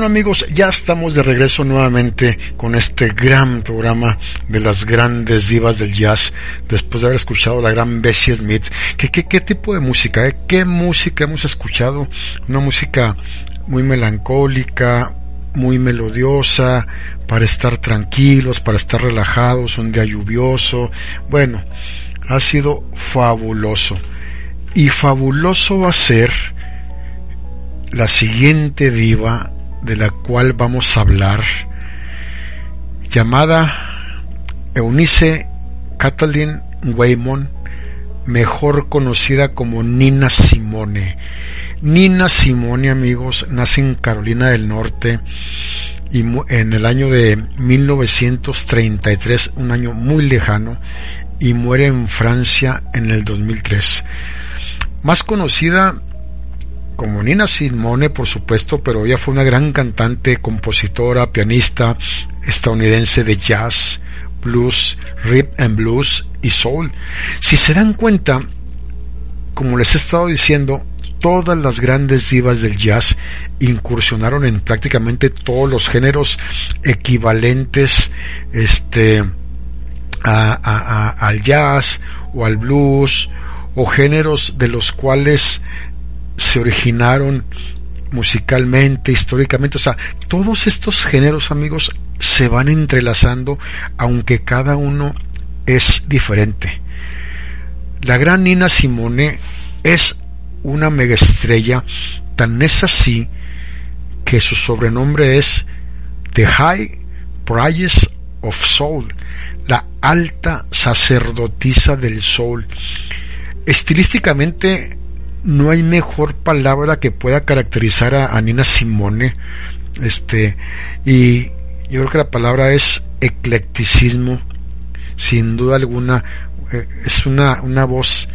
Bueno amigos, ya estamos de regreso nuevamente con este gran programa de las grandes divas del jazz, después de haber escuchado la gran Bessie Smith. ¿Qué, tipo de música? eh? ¿Qué música hemos escuchado? Una música muy melancólica, muy melodiosa, para estar tranquilos, para estar relajados, un día lluvioso. Bueno, ha sido fabuloso. Y fabuloso va a ser la siguiente diva de la cual vamos a hablar, llamada Eunice Kathleen Waymon, mejor conocida como Nina Simone. Nina Simone, amigos, nace en Carolina del Norte y en el año de 1933, un año muy lejano, y muere en Francia en el 2003. Más conocida como Nina Simone, por supuesto, pero ella fue una gran cantante, compositora, pianista estadounidense de jazz, blues, rhythm and blues y soul. Si se dan cuenta, como les he estado diciendo, todas las grandes divas del jazz incursionaron en prácticamente todos los géneros equivalentes este al jazz o al blues o géneros de los cuales se originaron musicalmente, históricamente, o sea, todos estos géneros, amigos, se van entrelazando, aunque cada uno es diferente. La gran Nina Simone es una mega estrella, tan es así que su sobrenombre es The High Price of Soul, la alta sacerdotisa del soul. Estilísticamente no hay mejor palabra que pueda caracterizar a, Nina Simone. Este, y yo creo que la palabra es eclecticismo, sin duda alguna. eh, es una, una voz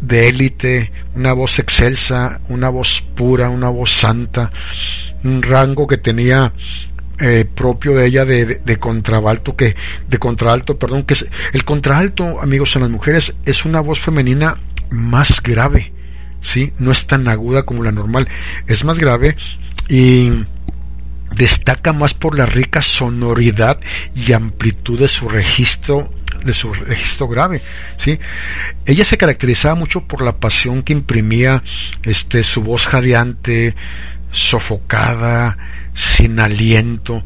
de élite, una voz excelsa, una voz pura, una voz santa, un rango que tenía eh, propio de ella de, de, contralto que de contralto perdón que el contralto amigos en las mujeres es una voz femenina más grave sí no es tan aguda como la normal es más grave y destaca más por la rica sonoridad y amplitud de su registro de su registro grave, ¿sí? Ella se caracterizaba mucho por la pasión que imprimía este su voz jadeante, sofocada, sin aliento.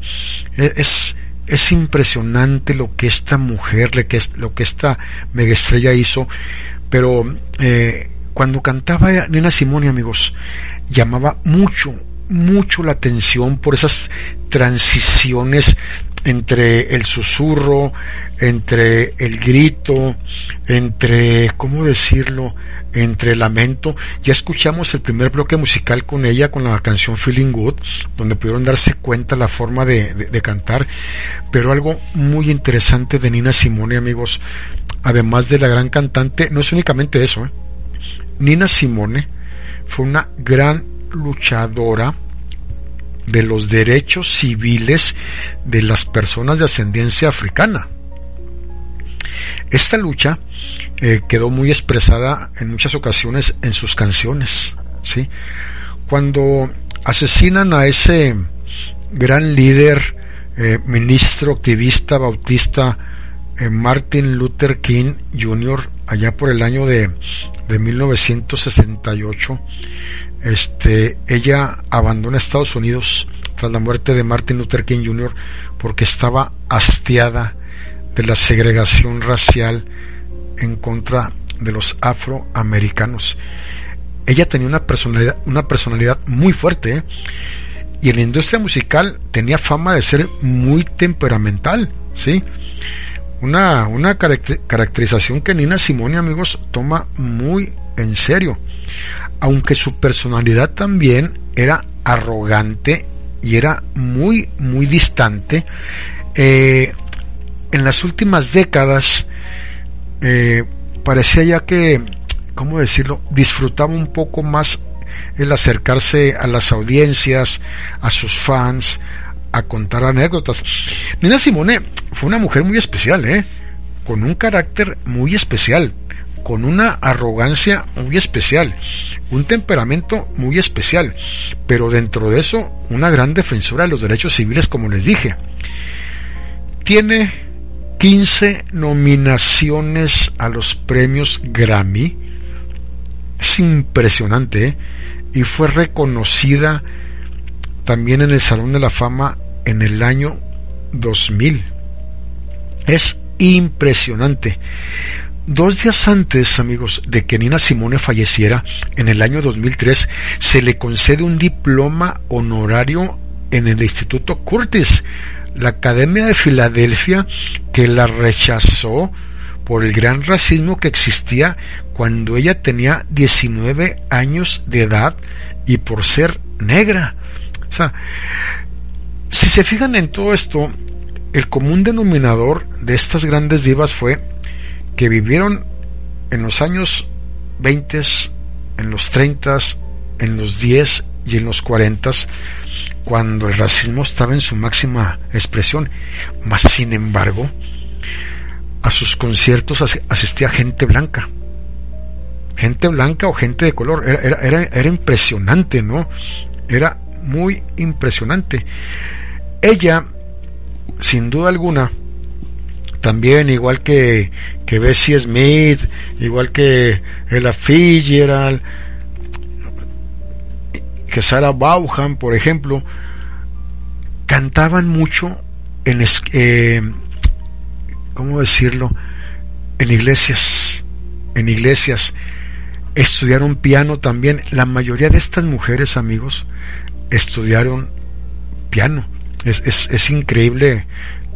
E, es, es impresionante lo que esta mujer, lo que esta mega estrella hizo, pero eh, cuando cantaba Nina Simone, amigos, llamaba mucho, mucho la atención por esas transiciones entre el susurro, entre el grito, entre, ¿cómo decirlo?, entre lamento. Ya escuchamos el primer bloque musical con ella, con la canción Feeling Good, donde pudieron darse cuenta la forma de, de, cantar, pero algo muy interesante de Nina Simone, amigos, además de la gran cantante, no es únicamente eso, ¿eh? Nina Simone fue una gran luchadora, de los derechos civiles de las personas de ascendencia africana. Esta lucha eh, quedó muy expresada en muchas ocasiones en sus canciones. ¿sí? Cuando asesinan a ese gran líder, eh, ministro, activista, bautista, eh, Martin Luther King Jr., allá por el año de, de 1968, este, ella abandona Estados Unidos tras la muerte de Martin Luther King Jr. porque estaba hastiada de la segregación racial en contra de los afroamericanos. Ella tenía una personalidad, una personalidad muy fuerte ¿eh? y en la industria musical tenía fama de ser muy temperamental, ¿sí? Una, una caracterización que Nina Simone, amigos, toma muy en serio aunque su personalidad también era arrogante y era muy, muy distante, eh, en las últimas décadas eh, parecía ya que, ¿cómo decirlo?, disfrutaba un poco más el acercarse a las audiencias, a sus fans, a contar anécdotas. Nina Simone fue una mujer muy especial, ¿eh? con un carácter muy especial, con una arrogancia muy especial un temperamento muy especial, pero dentro de eso una gran defensora de los derechos civiles, como les dije. Tiene 15 nominaciones a los premios Grammy. Es impresionante, ¿eh? Y fue reconocida también en el Salón de la Fama en el año 2000. Es impresionante. Dos días antes, amigos, de que Nina Simone falleciera, en el año 2003, se le concede un diploma honorario en el Instituto Curtis, la Academia de Filadelfia, que la rechazó por el gran racismo que existía cuando ella tenía 19 años de edad y por ser negra. O sea, si se fijan en todo esto, el común denominador de estas grandes divas fue que vivieron en los años 20, en los 30, en los 10 y en los 40, cuando el racismo estaba en su máxima expresión. Mas, sin embargo, a sus conciertos asistía gente blanca. Gente blanca o gente de color. Era, era, era impresionante, ¿no? Era muy impresionante. Ella, sin duda alguna, también igual que, que Bessie Smith, igual que Ella Fitzgerald, que Sarah Bauhan, por ejemplo, cantaban mucho en, eh, ¿cómo decirlo? En iglesias, en iglesias. Estudiaron piano también. La mayoría de estas mujeres, amigos, estudiaron piano. Es, es, es increíble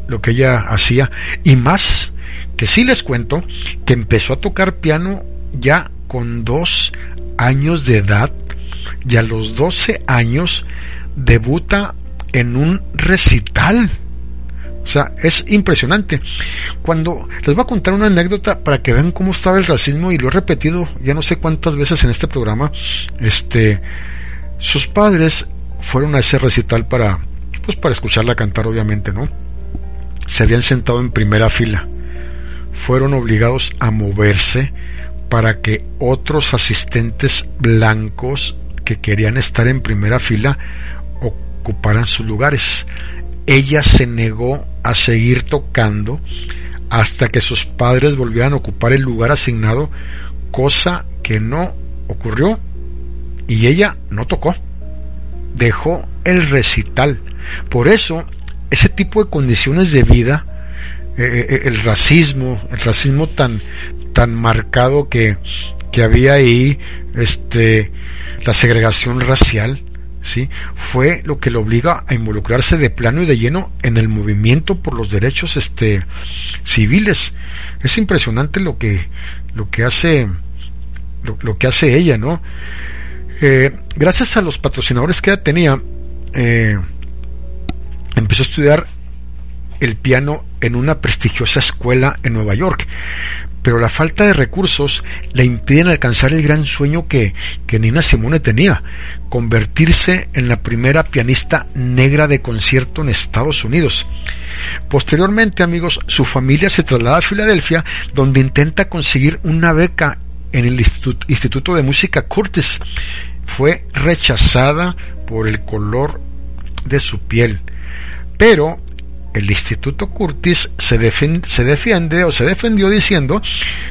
lo que ella hacía y más que sí les cuento que empezó a tocar piano ya con dos años de edad y a los doce años debuta en un recital. O sea, es impresionante. Cuando les voy a contar una anécdota para que vean cómo estaba el racismo y lo he repetido ya no sé cuántas veces en este programa, este sus padres fueron a ese recital para pues para escucharla cantar obviamente, ¿no? Se habían sentado en primera fila. Fueron obligados a moverse para que otros asistentes blancos que querían estar en primera fila ocuparan sus lugares. Ella se negó a seguir tocando hasta que sus padres volvieran a ocupar el lugar asignado, cosa que no ocurrió y ella no tocó. Dejó el recital. Por eso, ese tipo de condiciones de vida, eh, eh, el racismo, el racismo tan, tan marcado que, que había ahí, este, la segregación racial, ¿sí? fue lo que le obliga a involucrarse de plano y de lleno en el movimiento por los derechos este, civiles. Es impresionante lo que, lo que hace, lo, que hace ella, ¿no? Eh, gracias a los patrocinadores que ella tenía, eh, empezó a estudiar el piano en una prestigiosa escuela en Nueva York pero la falta de recursos le impiden alcanzar el gran sueño que, que Nina Simone tenía, convertirse en la primera pianista negra de concierto en Estados Unidos. Posteriormente, amigos, su familia se traslada a Filadelfia, donde intenta conseguir una beca en el Instituto de Música Curtis. Fue rechazada por el color de su piel, pero el Instituto Curtis se, defiende, se defiende o se defendió diciendo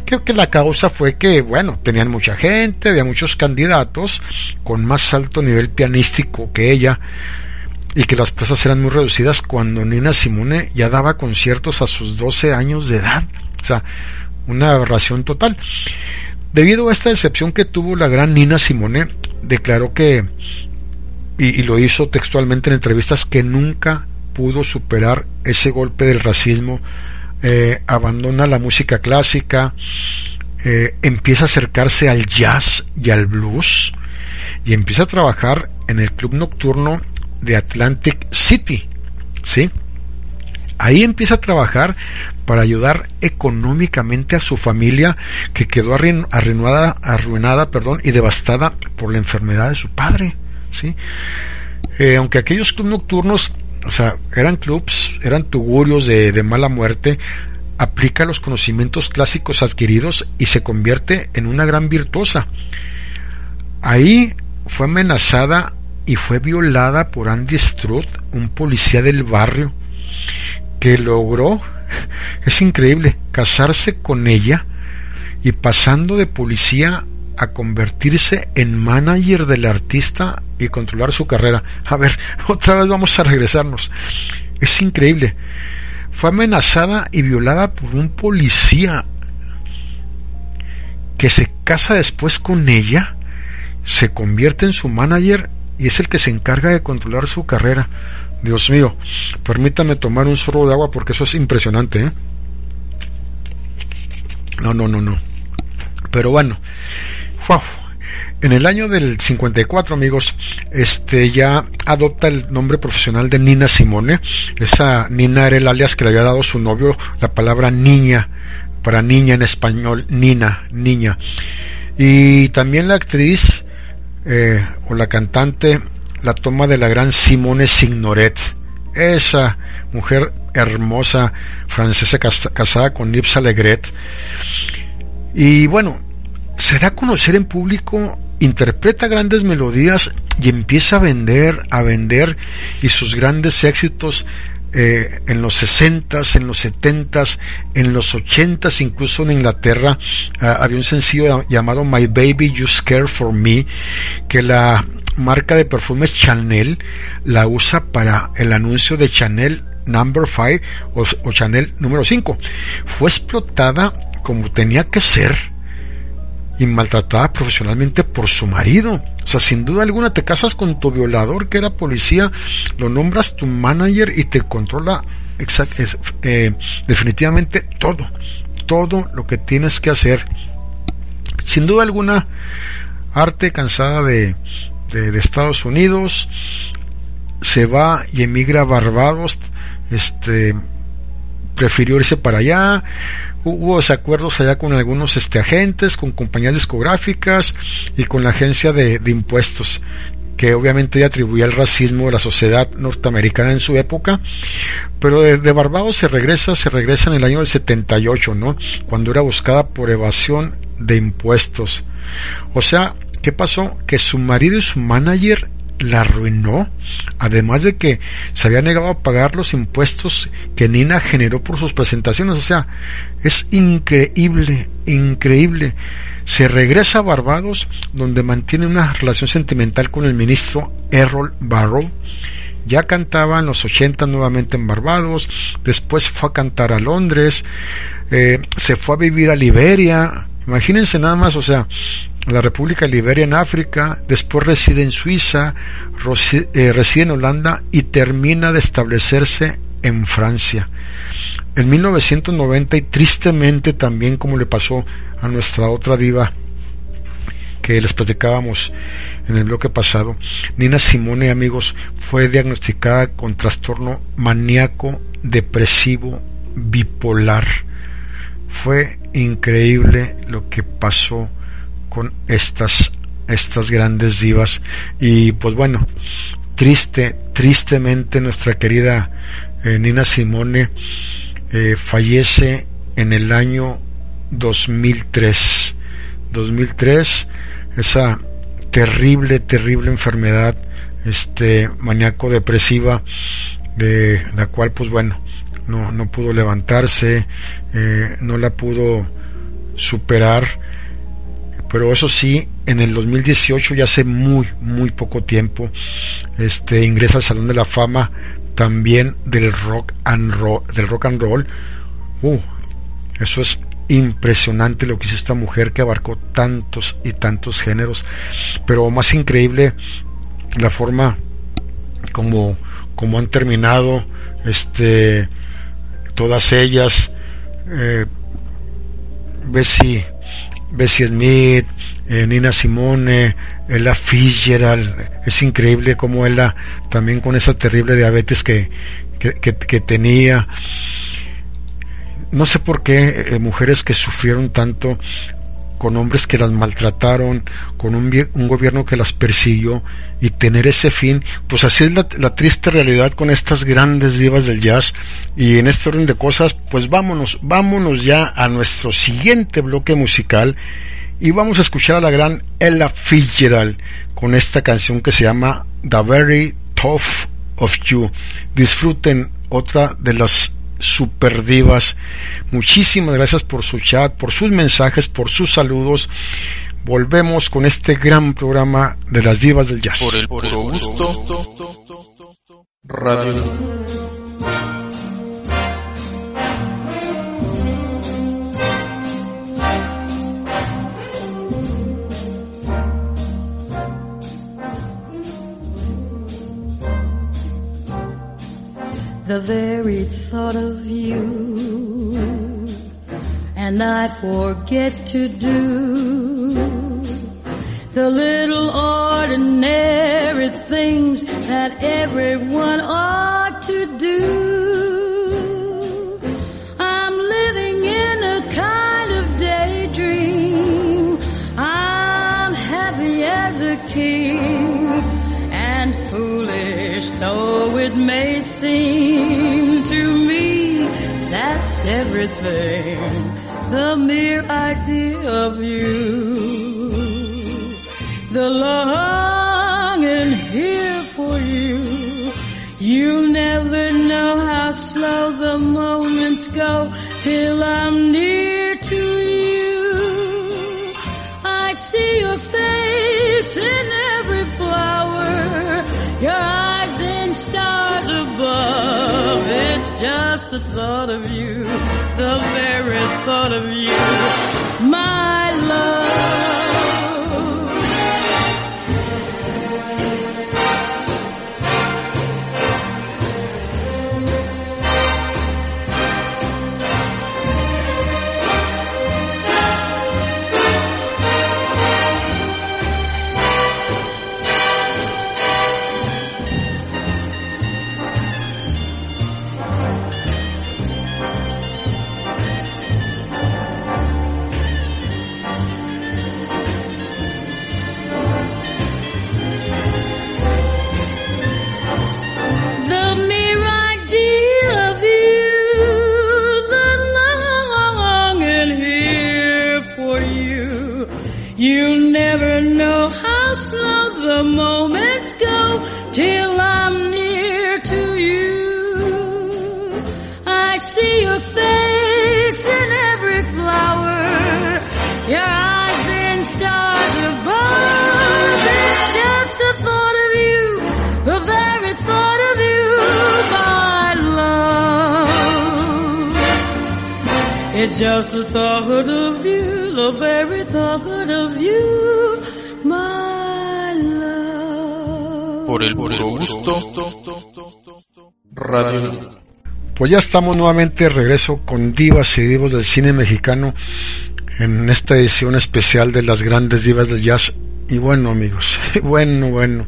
que, que, la causa fue que, bueno, tenían mucha gente, había muchos candidatos con más alto nivel pianístico que ella y que las plazas eran muy reducidas cuando Nina Simone ya daba conciertos a sus 12 años de edad. O sea, una aberración total. Debido a esta decepción que tuvo la gran Nina Simone, declaró que, y, lo hizo textualmente en entrevistas, que nunca pudo superar ese golpe del racismo, eh, abandona la música clásica, eh, empieza a acercarse al jazz y al blues y empieza a trabajar en el club nocturno de Atlantic City, ¿sí? Ahí empieza a trabajar para ayudar económicamente a su familia que quedó arruinada, arruinada perdón, y devastada por la enfermedad de su padre. ¿sí? Eh, aunque aquellos clubes nocturnos o sea, eran clubs, eran tugurios de, de mala muerte, aplica los conocimientos clásicos adquiridos y se convierte en una gran virtuosa. Ahí fue amenazada y fue violada por Andy Struth, un policía del barrio, que logró, es increíble, casarse con ella y pasando de policía a convertirse en manager del artista y controlar su carrera. A ver, otra vez vamos a regresarnos. Es increíble. Fue amenazada y violada por un policía que se casa después con ella, se convierte en su manager y es el que se encarga de controlar su carrera. Dios mío, permítame tomar un sorbo de agua porque eso es impresionante. ¿eh? No, no, no, no. Pero bueno, en el año del 54, amigos, este ya adopta el nombre profesional de Nina Simone. Esa Nina era el alias que le había dado su novio, la palabra niña, para niña en español, Nina, niña. Y también la actriz eh, o la cantante la toma de la gran Simone Signoret, esa mujer hermosa francesa casada con Yves Allegret. Y bueno, se da a conocer en público, interpreta grandes melodías y empieza a vender, a vender y sus grandes éxitos eh, en los 60 en los 70 en los 80 incluso en Inglaterra ah, había un sencillo llamado My Baby You Scare for Me que la marca de perfumes Chanel la usa para el anuncio de Chanel Number 5 o, Chanel número 5 fue explotada como tenía que ser y maltratada profesionalmente por su marido. O sea, sin duda alguna te casas con tu violador que era policía, lo nombras tu manager y te controla eh, definitivamente todo, todo lo que tienes que hacer. Sin duda alguna, arte cansada de, de, Estados Unidos, se va y emigra a Barbados, este, prefirió irse para allá. Hubo desacuerdos allá con algunos este, agentes, con compañías discográficas y con la agencia de, impuestos que obviamente atribuía el racismo de la sociedad norteamericana en su época, pero de, de, Barbados se regresa, se regresa en el año del 78, ¿no? Cuando era buscada por evasión de impuestos. O sea, ¿qué pasó? Que su marido y su manager la arruinó, además de que se había negado a pagar los impuestos que Nina generó por sus presentaciones. O sea, es increíble, increíble. Se regresa a Barbados, donde mantiene una relación sentimental con el ministro Errol Barrow. Ya cantaba en los 80 nuevamente en Barbados, después fue a cantar a Londres, eh, se fue a vivir a Liberia. Imagínense nada más, o sea, la República Liberia en África, después reside en Suiza, eh, reside en Holanda y termina de establecerse en Francia. En 1990 y tristemente también como le pasó a nuestra otra diva que les platicábamos en el bloque pasado, Nina Simone, amigos, fue diagnosticada con trastorno maníaco depresivo bipolar. Fue increíble lo que pasó con estas estas grandes divas. Y pues bueno triste tristemente nuestra querida eh, Nina Simone eh, fallece en el año 2003 2003 esa terrible terrible enfermedad este maníaco depresiva de la cual pues bueno no, no pudo levantarse eh, no la pudo superar pero eso sí, en el 2018, ya hace muy, muy poco tiempo, este, ingresa al Salón de la Fama también del rock and roll, del rock and roll. Uh, eso es impresionante lo que hizo esta mujer que abarcó tantos y tantos géneros, pero más increíble la forma como, como han terminado, este, todas ellas, eh, Bessie Bessie Smith, eh, Nina Simone, Ella Fitzgerald, es increíble como ella también con esa terrible diabetes que, que, que, tenía. No sé por qué eh, mujeres que sufrieron tanto con hombres que las maltrataron, con un, gobierno que las persiguió y tener ese fin, pues así es la, la, triste realidad con estas grandes divas del jazz y en este orden de cosas, pues vámonos, vámonos ya a nuestro siguiente bloque musical y vamos a escuchar a la gran Ella Fitzgerald con esta canción que se llama The Very Tough of You. Disfruten otra de las super divas. Muchísimas gracias por su chat, por sus mensajes, por sus saludos. Volvemos con este gran programa de las divas del jazz. Por el puro gusto. Radio. The very thought of you and I forget to do the little ordinary things that everyone ought to do. I'm living in a kind of daydream. I'm happy as a king and foolish though it may seem to me that's everything the mere idea of you. The longing here for you you never know how slow the moments go till I'm near to you. I see your face in flower your eyes in stars above. It's just the thought of you, the very thought of you, my love. The moments go till I'm near to you. I see your face in every flower, your eyes in stars above. It's just the thought of you, the very thought of you, my love. It's just the thought of you, the very thought of you, Por el puro gusto. Radio. Pues ya estamos nuevamente de regreso con divas y divos del cine mexicano en esta edición especial de las grandes divas del jazz. Y bueno amigos, bueno, bueno,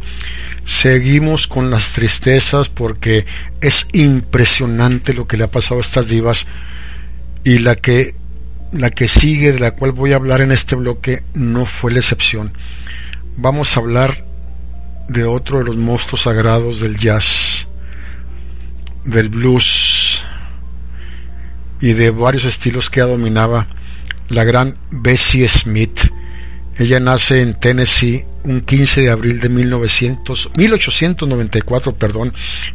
seguimos con las tristezas porque es impresionante lo que le ha pasado a estas divas y la que la que sigue de la cual voy a hablar en este bloque no fue la excepción. Vamos a hablar de otro de los monstruos sagrados del jazz, del blues y de varios estilos que dominaba la gran Bessie Smith. Ella nace en Tennessee un 15 de abril de 1900, 1894 perdón,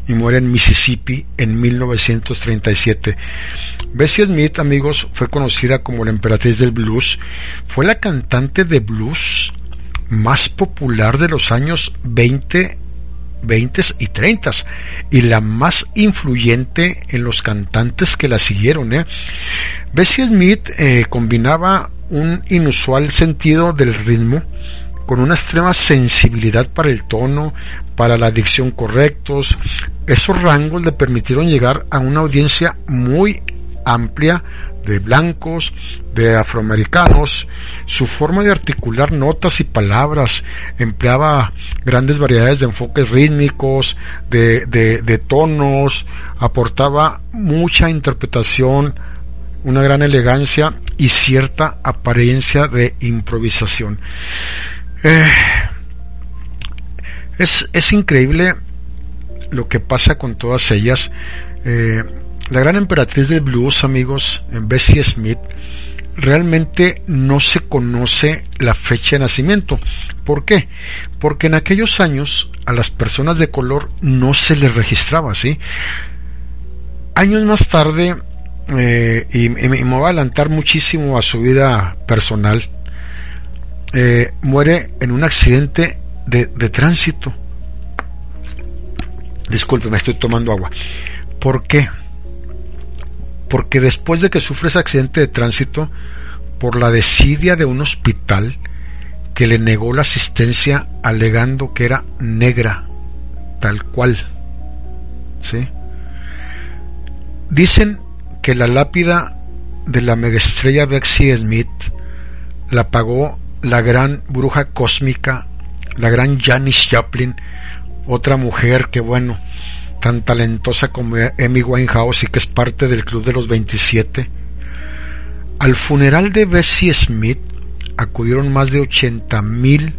y muere en Mississippi en 1937. Bessie Smith, amigos, fue conocida como la emperatriz del blues. Fue la cantante de blues más popular de los años 20, 20 y 30 y la más influyente en los cantantes que la siguieron. ¿eh? Bessie Smith eh, combinaba un inusual sentido del ritmo con una extrema sensibilidad para el tono, para la dicción correctos. Esos rangos le permitieron llegar a una audiencia muy amplia de blancos, de afroamericanos, su forma de articular notas y palabras empleaba grandes variedades de enfoques rítmicos, de, de, tonos, aportaba mucha interpretación, una gran elegancia y cierta apariencia de improvisación. Eh, es, es increíble lo que pasa con todas ellas. Eh, la gran emperatriz del blues, amigos, Bessie Smith, realmente no se conoce la fecha de nacimiento. ¿Por qué? Porque en aquellos años a las personas de color no se les registraba, ¿sí? Años más tarde, eh, y, me voy a adelantar muchísimo a su vida personal, eh, muere en un accidente de, de tránsito. Disculpe, me estoy tomando agua. ¿Por qué? Porque después de que sufre ese accidente de tránsito, por la desidia de un hospital que le negó la asistencia alegando que era negra, tal cual. ¿Sí? Dicen que la lápida de la megaestrella Bexy Smith la pagó la gran bruja cósmica, la gran Janis Joplin, otra mujer que bueno, tan talentosa como Amy Winehouse y que es parte del Club de los 27. Al funeral de Bessie Smith acudieron más de 80 mil,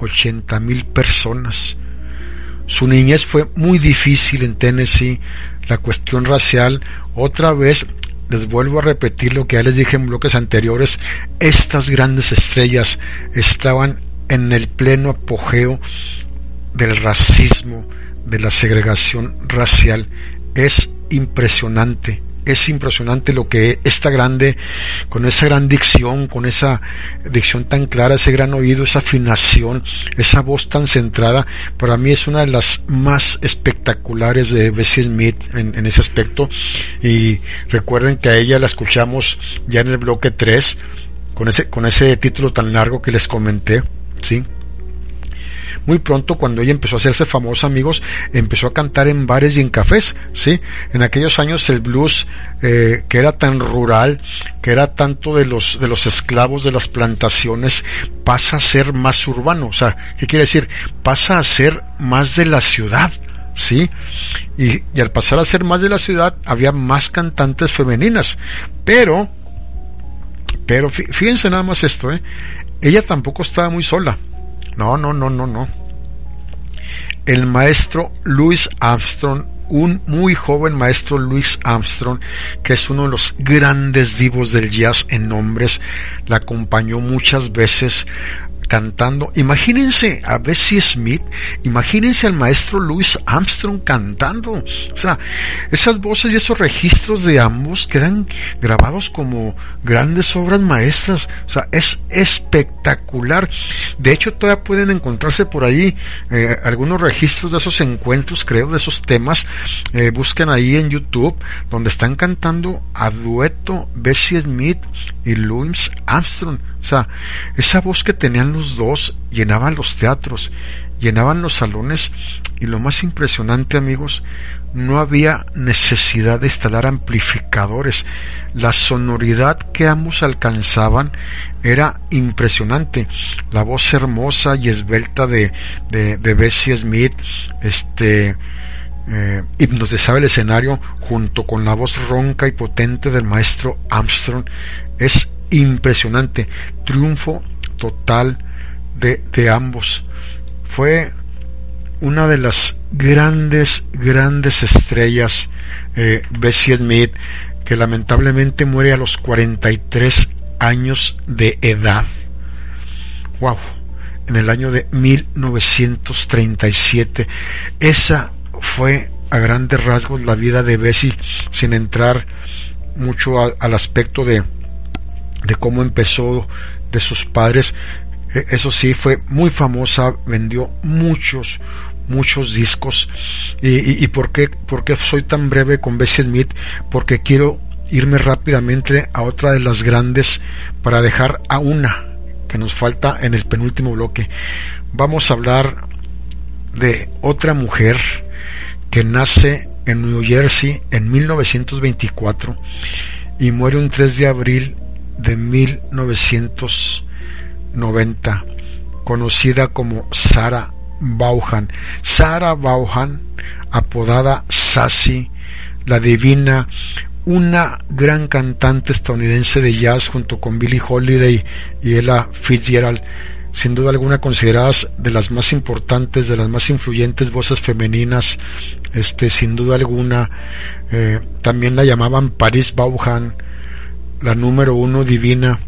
80 mil personas. Su niñez fue muy difícil en Tennessee, la cuestión racial, otra vez les vuelvo a repetir lo que ya les dije en bloques anteriores, estas grandes estrellas estaban en el pleno apogeo del racismo, de la segregación racial. Es impresionante, es impresionante lo que esta grande, con esa gran dicción, con esa dicción tan clara, ese gran oído, esa afinación, esa voz tan centrada, para mí es una de las más espectaculares de Bessie Smith en, ese aspecto. Y recuerden que a ella la escuchamos ya en el bloque 3, con ese, con ese título tan largo que les comenté, ¿sí? Muy pronto cuando ella empezó a hacerse famosa amigos empezó a cantar en bares y en cafés sí en aquellos años el blues eh, que era tan rural que era tanto de los de los esclavos de las plantaciones pasa a ser más urbano o sea qué quiere decir pasa a ser más de la ciudad ¿sí? Y, y, al pasar a ser más de la ciudad había más cantantes femeninas. Pero, pero fíjense nada más esto, ¿eh? Ella tampoco estaba muy sola. No, no, no, no, no. El maestro Louis Armstrong, un muy joven maestro Louis Armstrong, que es uno de los grandes divos del jazz en nombres, la acompañó muchas veces cantando. Imagínense a Bessie Smith, imagínense al maestro Louis Armstrong cantando. O sea, esas voces y esos registros de ambos quedan grabados como grandes obras maestras. O sea, es espectacular. De hecho, todavía pueden encontrarse por ahí eh, algunos registros de esos encuentros, creo, de esos temas. Eh, busquen ahí en YouTube, donde están cantando a dueto Bessie Smith y Louis Armstrong. O sea, esa voz que tenían los dos llenaban los teatros, llenaban los salones y lo más impresionante amigos, no había necesidad de instalar amplificadores. La sonoridad que ambos alcanzaban era impresionante. La voz hermosa y esbelta de, de, de Bessie Smith, este, eh, hipnotizaba el escenario junto con la voz ronca y potente del maestro Armstrong. Es impresionante. Triunfo total de, de ambos. Fue una de las grandes, grandes estrellas, eh, Bessie Smith, que lamentablemente muere a los 43 años de edad. Wow, en el año de 1937. Esa fue a grandes rasgos la vida de Bessie, sin entrar mucho al, al aspecto de, de cómo empezó, de sus padres. E, eso sí, fue muy famosa, vendió muchos, muchos discos. ¿Y, y, por, qué, por qué soy tan breve con Bessie Smith? Porque quiero irme rápidamente a otra de las grandes para dejar a una que nos falta en el penúltimo bloque. Vamos a hablar de otra mujer que nace en New Jersey en 1924 y muere un 3 de abril de 1990, conocida como Sarah Vaughan. Sarah Vaughan, apodada Sassy, la divina, una gran cantante estadounidense de jazz junto con Billie Holiday y Ella Fitzgerald, sin duda alguna consideradas de las más importantes, de las más influyentes voces femeninas, este, sin duda alguna, eh, también la llamaban Paris Vaughan, la número uno divina.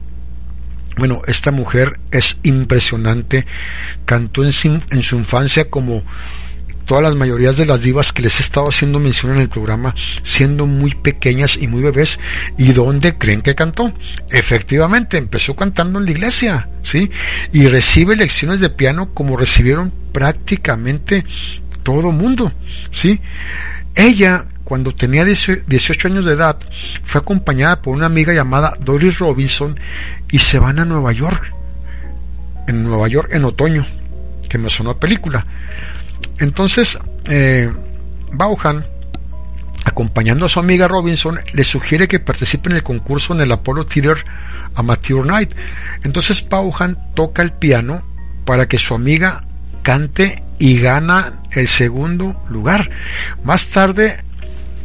Bueno, esta mujer es impresionante, cantó en, en su infancia como todas las mayorías de las divas que les he estado haciendo mención en el programa, siendo muy pequeñas y muy bebés. ¿Y dónde creen que cantó? Efectivamente, empezó cantando en la iglesia, ¿sí? Y recibe lecciones de piano como recibieron prácticamente todo mundo, ¿sí? Ella, cuando tenía 18 años de edad, fue acompañada por una amiga llamada Doris Robinson y se van a Nueva York, en Nueva York en otoño, que me sonó a película. Entonces, eh, Vaughan, acompañando a su amiga Robinson, le sugiere que participe en el concurso en el Apollo Theater Amateur Night. Entonces Vaughan toca el piano para que su amiga cante y gana el segundo lugar. Más tarde,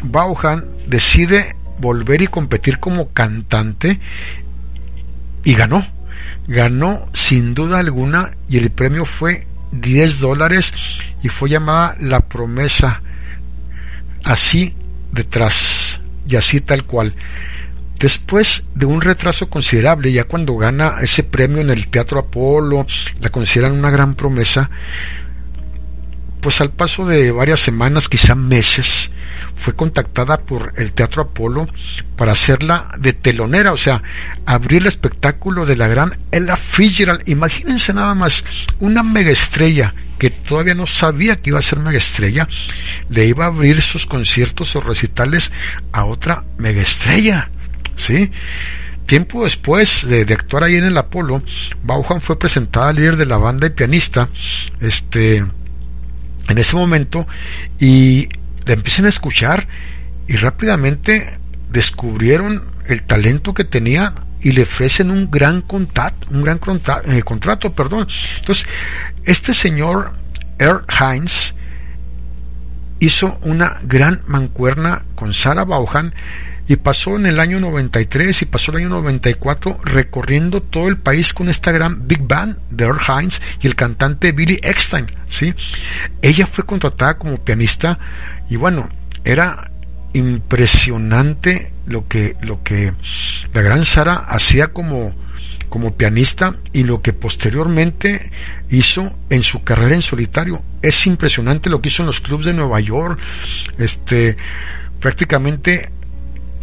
Vaughan decide volver y competir como cantante y ganó. Ganó sin duda alguna y el premio fue 10 dólares y fue llamada la promesa así detrás y así tal cual. Después de un retraso considerable, ya cuando gana ese premio en el Teatro Apolo, la consideran una gran promesa, pues al paso de varias semanas, quizá meses, fue contactada por el Teatro Apolo para hacerla de telonera, o sea, abrir el espectáculo de la gran Ella Fitzgerald. Imagínense nada más, una mega estrella que todavía no sabía que iba a ser mega estrella, le iba a abrir sus conciertos o recitales a otra mega estrella, ¿sí? Tiempo después de, de, actuar ahí en el Apolo, Bauhan fue presentada líder de la banda y pianista, este, en ese momento, y la empiezan a escuchar y rápidamente descubrieron el talento que tenía y le ofrecen un gran contrato, un gran contrato, eh, contrato, perdón. Entonces, este señor Earl Hines hizo una gran mancuerna con Sarah Vaughan y pasó en el año 93 y pasó el año 94 recorriendo todo el país con esta gran big band de Earl Hines y el cantante Billy Eckstein, ¿sí? Ella fue contratada como pianista y bueno, era impresionante lo que lo que la gran Sara hacía como como pianista y lo que posteriormente hizo en su carrera en solitario. Es impresionante lo que hizo en los clubes de Nueva York. Este, prácticamente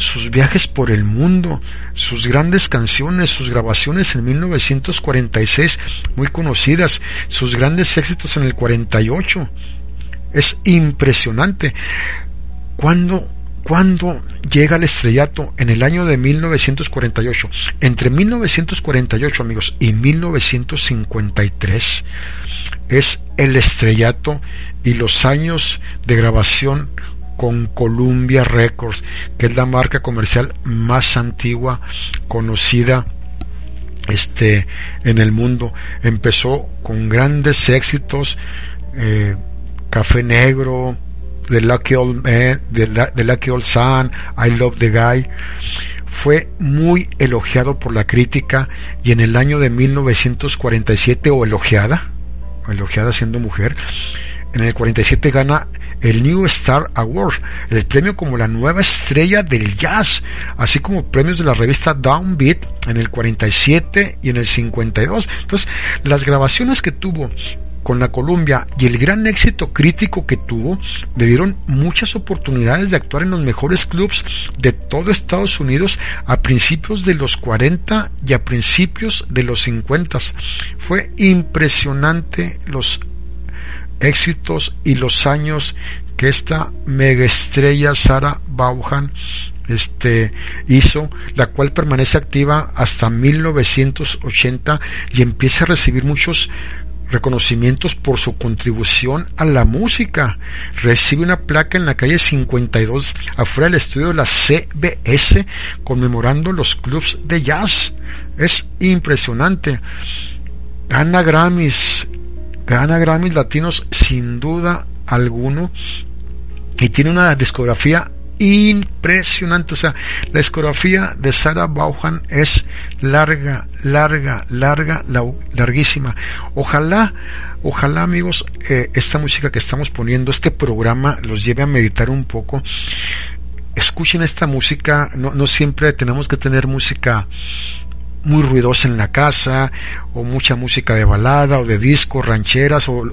sus viajes por el mundo, sus grandes canciones, sus grabaciones en 1946 muy conocidas, sus grandes éxitos en el 48. Es impresionante. Cuando cuando llega el estrellato en el año de 1948, entre 1948 amigos y 1953 es el estrellato y los años de grabación con Columbia Records, que es la marca comercial más antigua conocida este en el mundo. Empezó con grandes éxitos, eh, Café Negro, The Lucky Old Man, The, Lucky Old Son, I Love the Guy. Fue muy elogiado por la crítica y en el año de 1947 o elogiada, elogiada siendo mujer, en el 47 gana el New Star Award, el premio como la nueva estrella del jazz, así como premios de la revista Downbeat en el 47 y en el 52. Entonces, las grabaciones que tuvo con la Columbia y el gran éxito crítico que tuvo, le dieron muchas oportunidades de actuar en los mejores clubs de todo Estados Unidos a principios de los 40 y a principios de los 50. Fue impresionante los éxitos y los años que esta mega estrella Sarah Vaughan este hizo, la cual permanece activa hasta 1980 y empieza a recibir muchos reconocimientos por su contribución a la música. Recibe una placa en la calle 52 afuera del estudio de la CBS conmemorando los clubs de jazz. Es impresionante. Gana Grammys, gana Grammys latinos sin duda alguno y tiene una discografía impresionante. O sea, la discografía de Sarah Vaughan es larga, larga, larga, larguísima. Ojalá, ojalá amigos, eh, esta música que estamos poniendo, este programa, los lleve a meditar un poco. Escuchen esta música, no, no siempre tenemos que tener música muy ruidosa en la casa, o mucha música de balada, o de disco, rancheras, o,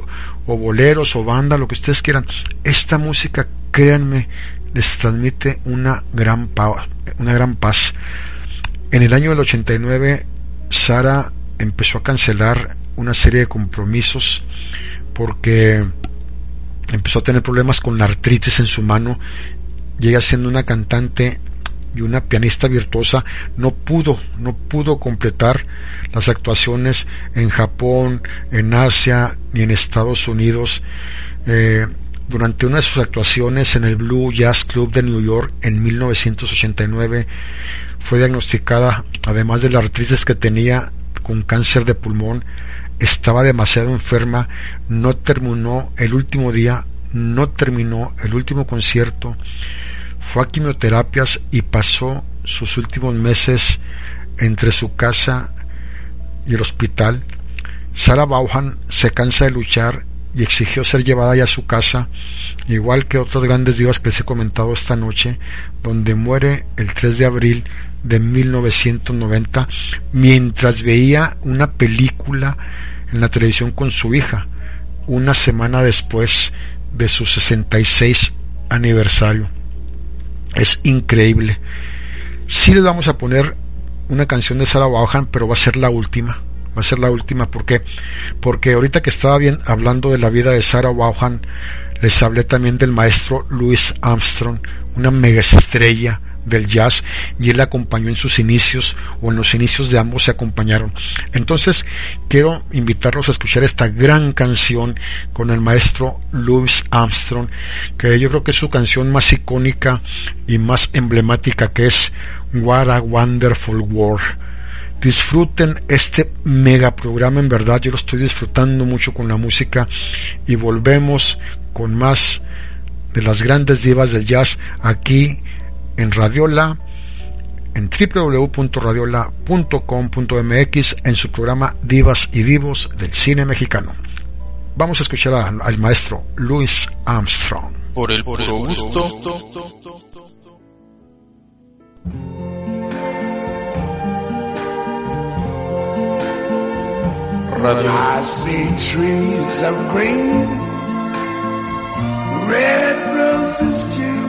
o boleros, o banda, lo que ustedes quieran. Esta música, créanme, les transmite una gran, paz, una gran paz. En el año del 89, Sara empezó a cancelar una serie de compromisos porque empezó a tener problemas con la artritis en su mano. Llega siendo una cantante y una pianista virtuosa, no pudo, no pudo completar las actuaciones en Japón, en Asia ni en Estados Unidos. Eh, durante una de sus actuaciones en el Blue Jazz Club de New York en 1989 fue diagnosticada, además de las artritis que tenía con cáncer de pulmón, estaba demasiado enferma, no terminó el último día, no terminó el último concierto, fue a quimioterapias y pasó sus últimos meses entre su casa y el hospital. Sarah Vaughan se cansa de luchar y exigió ser llevada ya a su casa, igual que otros grandes divas que les he comentado esta noche, donde muere el 3 de abril de 1990 mientras veía una película en la televisión con su hija, una semana después de su 66 aniversario. Es increíble. Sí les vamos a poner una canción de Sarah Vaughan, pero va a ser la última va a ser la última. ¿Por Porque ahorita que estaba bien hablando de la vida de Sarah Vaughan, les hablé también del maestro Louis Armstrong, una mega estrella del jazz y él acompañó en sus inicios o en los inicios de ambos se acompañaron. Entonces quiero invitarlos a escuchar esta gran canción con el maestro Louis Armstrong, que yo creo que es su canción más icónica y más emblemática que es What a Wonderful World disfruten este mega programa, en verdad yo lo estoy disfrutando mucho con la música y volvemos con más de las grandes divas del jazz aquí en Radiola en www.radiola.com.mx en su programa Divas y Divos del cine mexicano. Vamos a escuchar al maestro Louis Armstrong. Por el puro gusto. Radio I see trees of green, red roses too.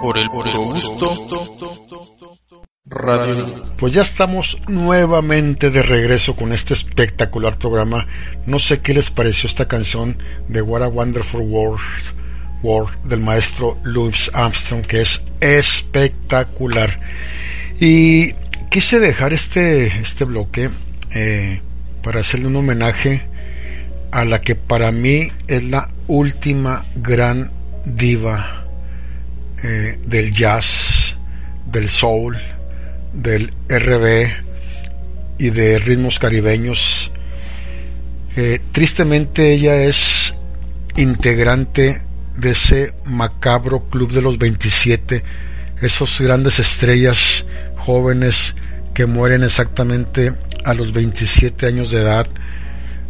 por el puro gusto. Radio Pues ya estamos nuevamente de regreso con este espectacular programa. No sé qué les pareció esta canción de What a Wonderful World, World del maestro Louis Armstrong, que es espectacular. Y quise dejar este, este bloque eh, para hacerle un homenaje a la que para mí es la última gran diva eh, del jazz, del soul, del RB y de ritmos caribeños. Eh, tristemente ella es integrante de ese macabro club de los 27, esos grandes estrellas jóvenes que mueren exactamente a los 27 años de edad.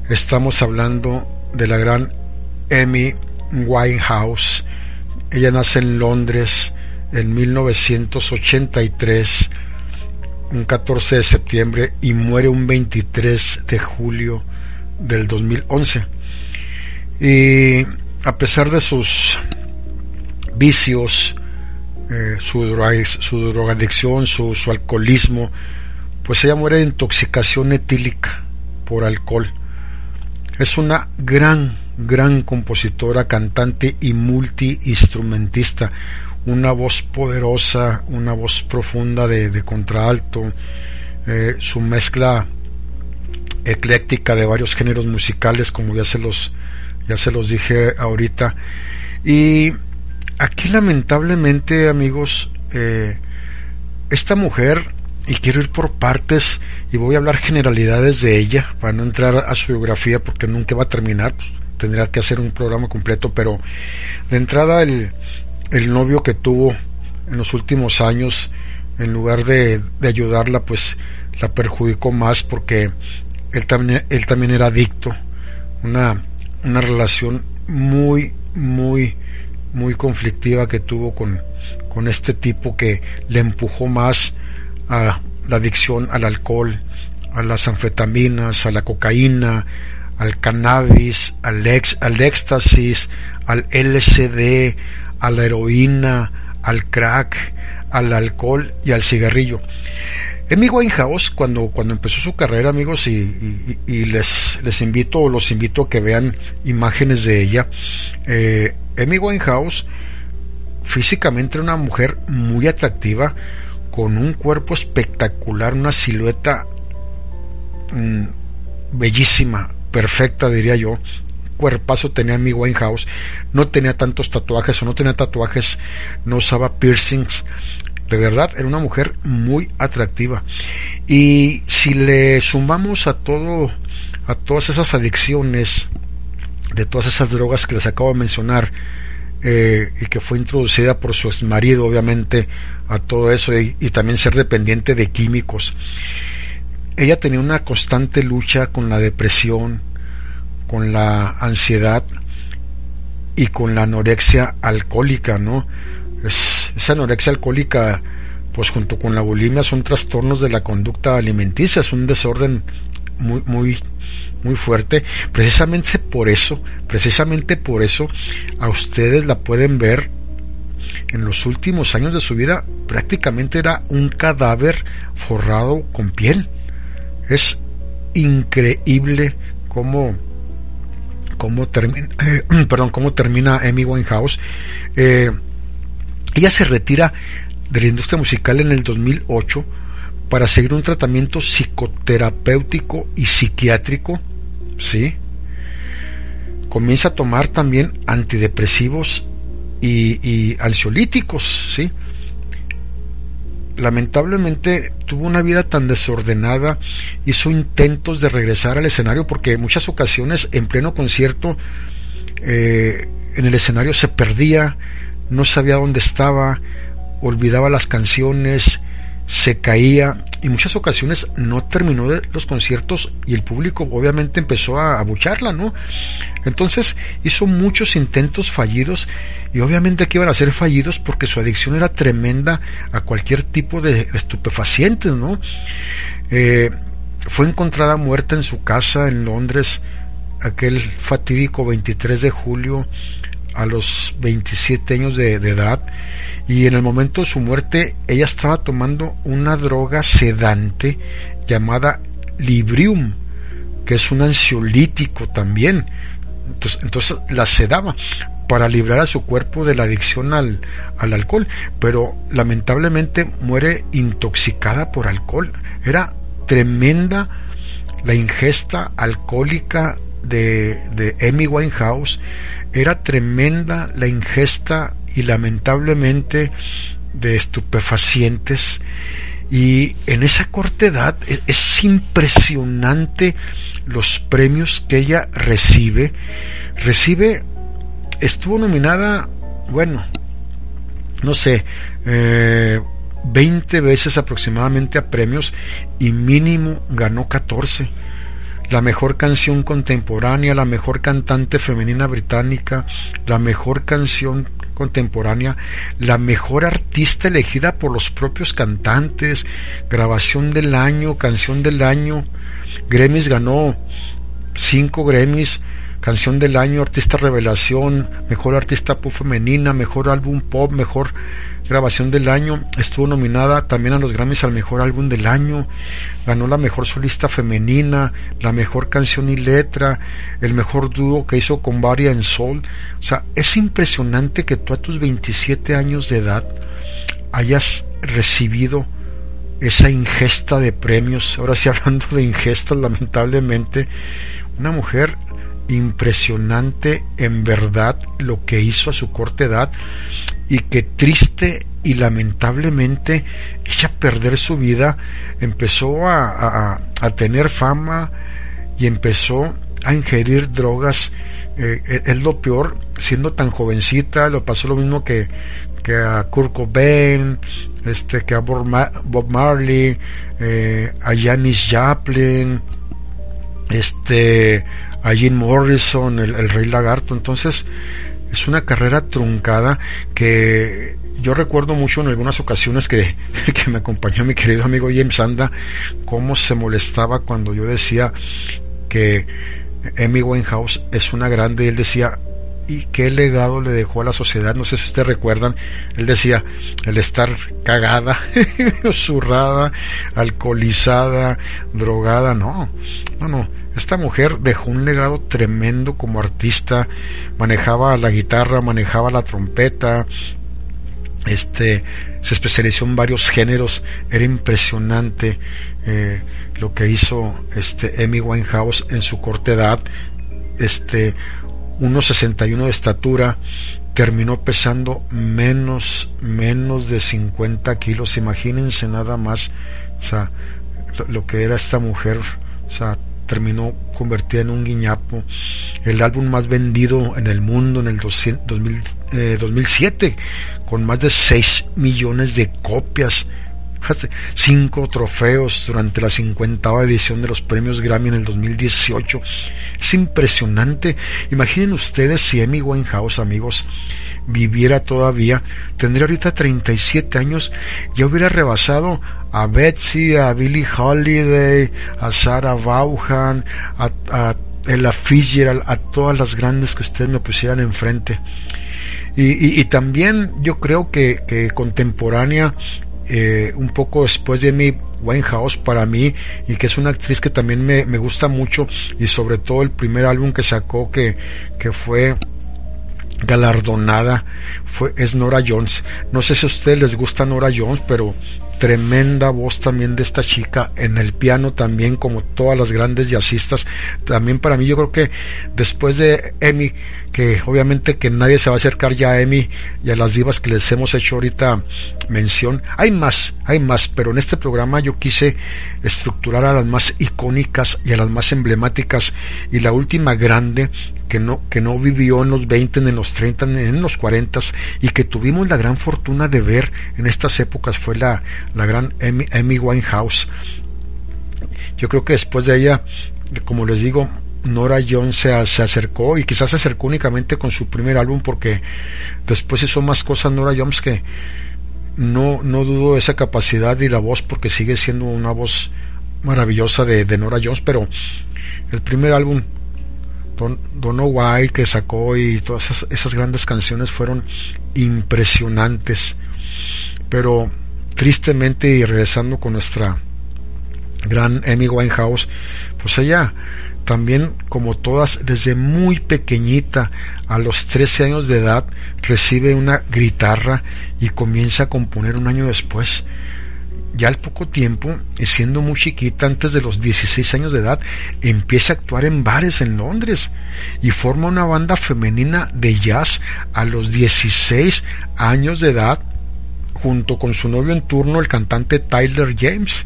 Estamos hablando de la gran Amy Winehouse. Ella nace en Londres en 1983, un 14 de septiembre, y muere un 23 de julio del 2011. Y a pesar de sus vicios, eh, su, droga, su drogadicción, su, su alcoholismo, pues ella muere de intoxicación etílica por alcohol. Es una gran, gran compositora, cantante y multiinstrumentista. Una voz poderosa, una voz profunda de, de contralto, eh, su mezcla ecléctica de varios géneros musicales, como ya se los, ya se los dije ahorita. Y aquí lamentablemente, amigos, eh, esta mujer, y quiero ir por partes, y voy a hablar generalidades de ella, para no entrar a su biografía, porque nunca va a terminar, pues, tendría que hacer un programa completo, pero de entrada el, el novio que tuvo en los últimos años, en lugar de, de ayudarla, pues la perjudicó más porque él también, él también era adicto, una, una relación muy, muy, muy conflictiva que tuvo con, con este tipo que le empujó más a la adicción al alcohol, a las anfetaminas, a la cocaína, al cannabis, al, ex, al éxtasis, al LSD, a la heroína, al crack, al alcohol y al cigarrillo. Amy Winehouse, cuando, cuando empezó su carrera, amigos, y, les, les invito, los invito a que vean imágenes de ella, eh, Winehouse físicamente una mujer muy atractiva, con un cuerpo espectacular, una silueta mmm, bellísima, perfecta diría yo, cuerpazo tenía mi Winehouse, no tenía tantos tatuajes o no tenía tatuajes, no usaba piercings, de verdad era una mujer muy atractiva. Y si le sumamos a todo, a todas esas adicciones, de todas esas drogas que les acabo de mencionar, eh, y que fue introducida por su ex marido, obviamente, a todo eso, y, y también ser dependiente de químicos. Ella tenía una constante lucha con la depresión, con la ansiedad y con la anorexia alcohólica, ¿no? Es, esa anorexia alcohólica, pues junto con la bulimia, son trastornos de la conducta alimenticia, es un desorden muy, muy, muy fuerte. Precisamente por eso, precisamente por eso, a ustedes la pueden ver en los últimos años de su vida, prácticamente era un cadáver forrado con piel. Es increíble cómo cómo termina, eh, perdón, cómo termina Amy Winehouse. Eh, ella se retira de la industria musical en el 2008 para seguir un tratamiento psicoterapéutico y psiquiátrico, ¿sí? Comienza a tomar también antidepresivos y, y ansiolíticos, ¿sí? Lamentablemente tuvo una vida tan desordenada, hizo intentos de regresar al escenario porque en muchas ocasiones en pleno concierto eh, en el escenario se perdía, no sabía dónde estaba, olvidaba las canciones, se caía y muchas ocasiones no terminó de los conciertos y el público obviamente empezó a abucharla, ¿no? Entonces hizo muchos intentos fallidos y obviamente que iban a ser fallidos porque su adicción era tremenda a cualquier tipo de, estupefacientes, ¿no? Eh, fue encontrada muerta en su casa en Londres aquel fatídico 23 de julio a los 27 años de edad y en el momento de su muerte ella estaba tomando una droga sedante llamada Librium, que es un ansiolítico también. Entonces, la sedaba para librar a su cuerpo de la adicción al, al alcohol, pero lamentablemente muere intoxicada por alcohol. Era tremenda la ingesta alcohólica de, de Amy Winehouse, era tremenda la ingesta y lamentablemente de estupefacientes. Y en esa corta edad e-, es impresionante los premios que ella recibe. Recibe estuvo nominada bueno no sé eh, 20 veces aproximadamente a premios y mínimo ganó 14 la mejor canción contemporánea, la mejor cantante femenina británica, la mejor canción contemporánea, la mejor artista elegida por los propios cantantes, grabación del año, canción del año, Grammys ganó cinco Grammys, canción del año, artista revelación, mejor artista pop femenina, mejor álbum pop, mejor grabación del año, estuvo nominada también a los Grammys al mejor álbum del año, ganó la mejor solista femenina, la mejor canción y letra, el mejor dúo que hizo con Varia en Sol. O sea, es impresionante que tú a tus 27 años de edad hayas recibido esa ingesta de premios. Ahora sí hablando de ingestas, lamentablemente, una mujer impresionante en verdad lo que hizo a su corta edad y que triste y lamentablemente ella perder su vida empezó a, a, tener fama y empezó a ingerir drogas. Eh, es lo peor siendo tan jovencita lo pasó lo mismo que, que a Kurt Cobain este que a Bob Marley eh, a Janis Joplin este a Jim Morrison el rey lagarto. Entonces es una carrera truncada que yo recuerdo mucho en algunas ocasiones que, que me acompañó mi querido amigo James Anda, cómo se molestaba cuando yo decía que Amy Winehouse es una grande y él decía, ¿y qué legado le dejó a la sociedad? No sé si ustedes recuerdan, él decía, el estar cagada, zurrada, alcoholizada, drogada, no, no, no, esta mujer dejó un legado tremendo como artista, manejaba la guitarra, manejaba la trompeta, este, se especializó en varios géneros, era impresionante. Eh, lo que hizo este Amy Winehouse en su corta edad, este 1.61 de estatura, terminó pesando menos, menos de 50 kilos. Imagínense nada más, o sea, lo, que era esta mujer, o sea, terminó convertida en un guiñapo. El álbum más vendido en el mundo en el 200, 2000, eh, 2007, con más de 6 millones de copias. Cinco trofeos durante la 50 edición de los premios Grammy en el 2018. Es impresionante. Imaginen ustedes si Amy Winehouse, amigos, viviera todavía, tendría ahorita 37 años, ya hubiera rebasado a Betsy, a Billie Holiday, a Sarah Vaughan, a, a Ella Fitzgerald, a todas las grandes que ustedes me pusieran enfrente. Y, y, y también yo creo que, contemporánea eh, un poco después de mi Winehouse para mí y que es una actriz que también me, me, gusta mucho y sobre todo el primer álbum que sacó que, que fue galardonada fue es Nora Jones. No sé si a ustedes les gusta Nora Jones pero tremenda voz también de esta chica en el piano también como todas las grandes jazzistas. También para mí yo creo que después de Emmy que obviamente que nadie se va a acercar ya a Emmy y a las divas que les hemos hecho ahorita mención. Hay más hay más pero en este programa yo quise estructurar a las más icónicas y a las más emblemáticas. Y la última grande que no, que no vivió en los 20, en los 30, en los 40 y que tuvimos la gran fortuna de ver en estas épocas fue la, la gran Amy, Amy Winehouse. Yo creo que después de ella, como les digo, Nora Jones se, se, acercó y quizás se acercó únicamente con su primer álbum porque después hizo más cosas Nora Jones que no, no dudo esa capacidad y la voz porque sigue siendo una voz maravillosa de, de Nora Jones, pero el primer álbum Don, Know Why que sacó y todas esas, esas, grandes canciones fueron impresionantes. Pero tristemente y regresando con nuestra gran Amy Winehouse, pues ella también como todas desde muy pequeñita a los 13 años de edad recibe una guitarra y comienza a componer un año después ya al poco tiempo, y siendo muy chiquita, antes de los 16 años de edad, empieza a actuar en bares en Londres y forma una banda femenina de jazz a los 16 años de edad, junto con su novio en turno, el cantante Tyler James.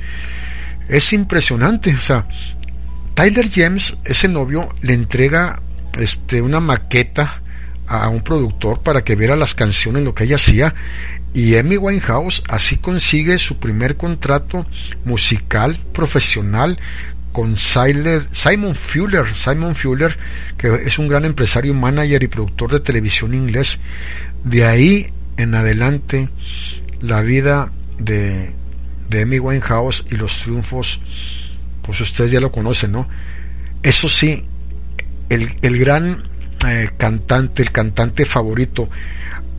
Es impresionante, o sea, Tyler James, ese novio, le entrega este, una maqueta a un productor para que viera las canciones, lo que ella hacía, y Amy Winehouse así consigue su primer contrato musical profesional con Simon Fuller, Simon Fuller, que es un gran empresario, manager y productor de televisión inglés. De ahí en adelante, la vida de, de Amy Winehouse y los triunfos, pues ustedes ya lo conocen, ¿no? Eso sí, el, gran eh, cantante, el cantante favorito,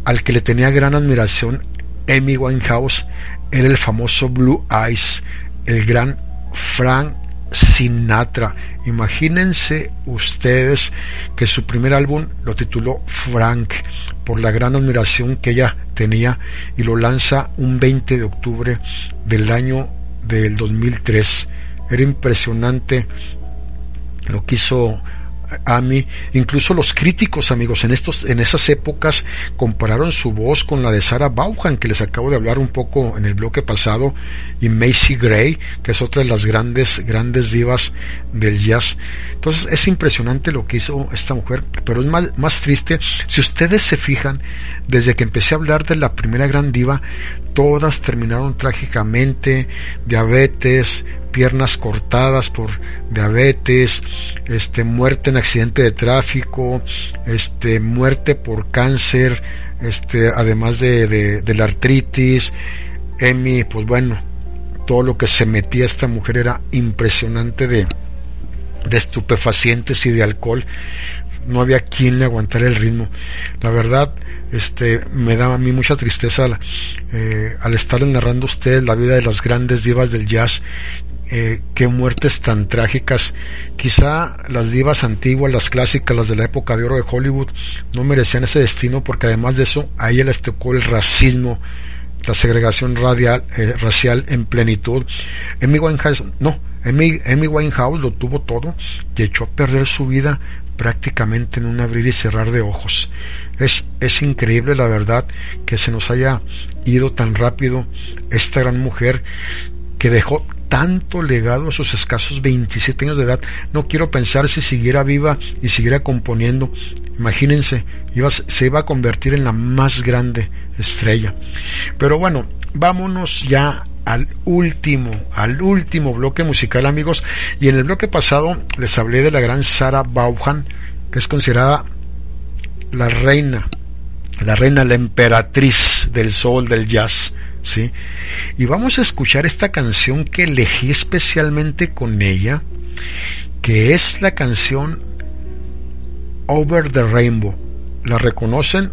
al que le tenía gran admiración Amy Winehouse era el famoso Blue Eyes, el gran Frank Sinatra. Imagínense ustedes que su primer álbum lo tituló Frank por la gran admiración que ella tenía y lo lanza un 20 de octubre del año del 2003. Era impresionante lo que hizo a mí, incluso los críticos, amigos, en estos, en esas épocas compararon su voz con la de Sarah Vaughan, que les acabo de hablar un poco en el bloque pasado, y Macy Gray, que es otra de las grandes, grandes divas del jazz. Entonces es impresionante lo que hizo esta mujer, pero es más, más triste. Si ustedes se fijan, desde que empecé a hablar de la primera gran diva, todas terminaron trágicamente, diabetes, piernas cortadas por diabetes, este muerte en accidente de tráfico, este muerte por cáncer, este además de, de, la artritis, Emi, pues bueno, todo lo que se metía esta mujer era impresionante de, de estupefacientes y de alcohol. No había quien le aguantara el ritmo. La verdad, este, me da a mí mucha tristeza eh, al estar narrando ustedes la vida de las grandes divas del jazz eh, qué muertes tan trágicas. Quizá las divas antiguas, las clásicas, las de la época de oro de Hollywood, no merecían ese destino porque además de eso, a ella les tocó el racismo, la segregación radial, eh, racial en plenitud. Amy Winehouse, no, Amy, Amy Winehouse lo tuvo todo y echó a perder su vida prácticamente en un abrir y cerrar de ojos. Es, es increíble la verdad que se nos haya ido tan rápido esta gran mujer que dejó tanto legado a sus escasos 27 años de edad. No quiero pensar si siguiera viva y siguiera componiendo. Imagínense, se iba a convertir en la más grande estrella. Pero bueno, vámonos ya al último, al último bloque musical, amigos. Y en el bloque pasado les hablé de la gran Sarah Vaughan, que es considerada la reina, la reina, la emperatriz del soul, del jazz, ¿sí? Y vamos a escuchar esta canción que elegí especialmente con ella, que es la canción Over the Rainbow. ¿La reconocen?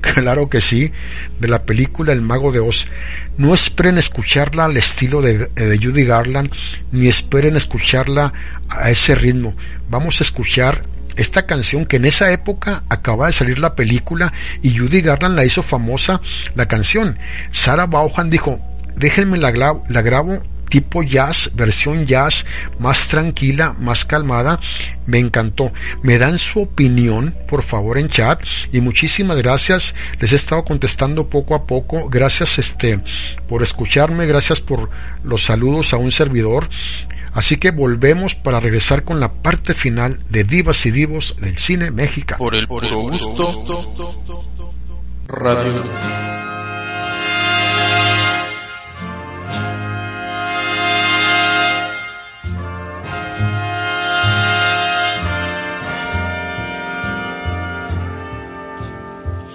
Claro que sí, de la película El Mago de Oz. No esperen escucharla al estilo de, de, Judy Garland, ni esperen escucharla a ese ritmo. Vamos a escuchar esta canción que en esa época acaba de salir la película y Judy Garland la hizo famosa la canción. Sarah Vaughan dijo, déjenme la, la grabo tipo jazz, versión jazz, más tranquila, más calmada. Me encantó. Me dan su opinión, por favor, en chat. Y muchísimas gracias. Les he estado contestando poco a poco. Gracias este, por escucharme. Gracias por los saludos a un servidor. Así que volvemos para regresar con la parte final de Divas y Divos del cine mexicano. Por el puro gusto. Radio.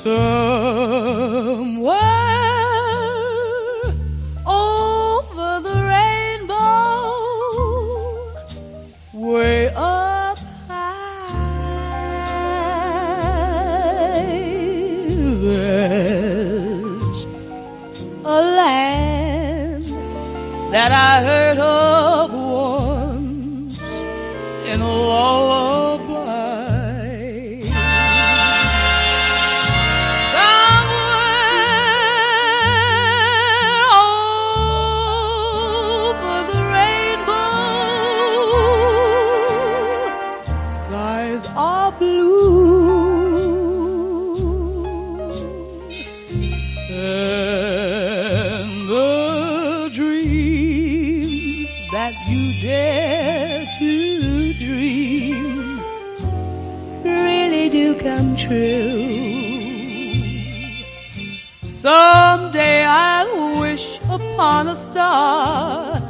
Somewhere over the rainbow, way up high, there's a land that I heard of true. Someday I'll wish upon a star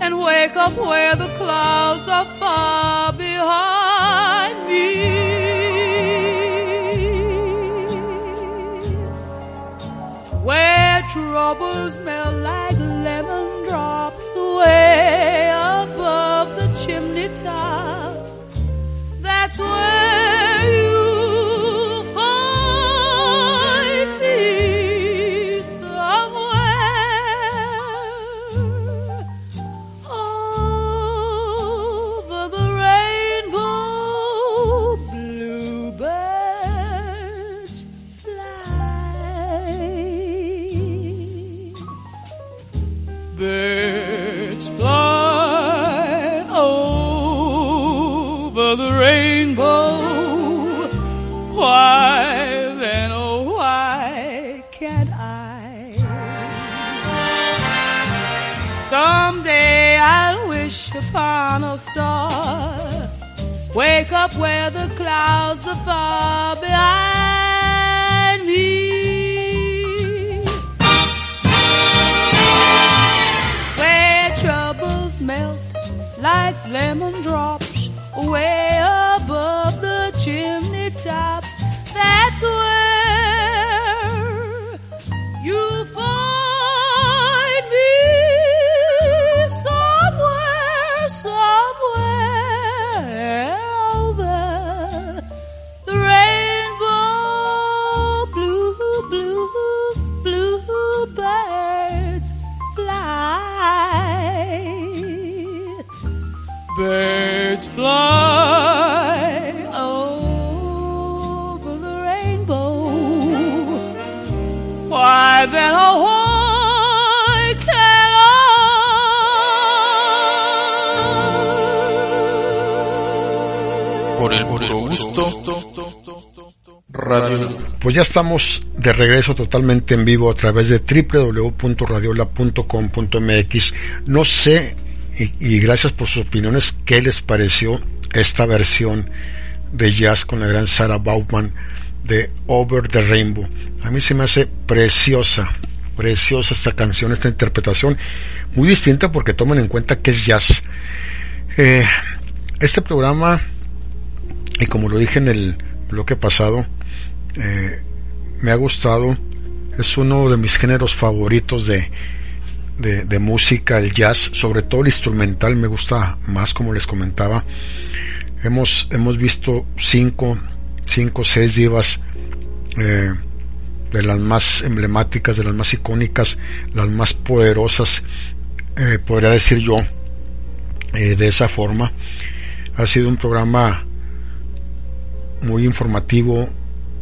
and wake up where the clouds are far behind me. Where troubles melt like lemon drops way above the chimney tops. That's where where the clouds are far behind Birds fly over the rainbow. Why then, Por el, por gusto, pues ya estamos de regreso totalmente en vivo a través de www.radiola.com.mx. No sé, y, gracias por sus opiniones, qué les pareció esta versión de jazz con la gran Sarah Bauman de Over the Rainbow. A mí se me hace preciosa, preciosa esta canción, esta interpretación, muy distinta porque tomen en cuenta que es jazz. Eh, este programa, y como lo dije en el bloque pasado, eh, me ha gustado, es uno de mis géneros favoritos de, de, música, el jazz, sobre todo el instrumental me gusta más, como les comentaba. Hemos, hemos visto cinco, cinco, seis divas eh, de las más emblemáticas, de las más icónicas, las más poderosas, eh, podría decir yo, de esa forma. Ha sido un programa muy informativo,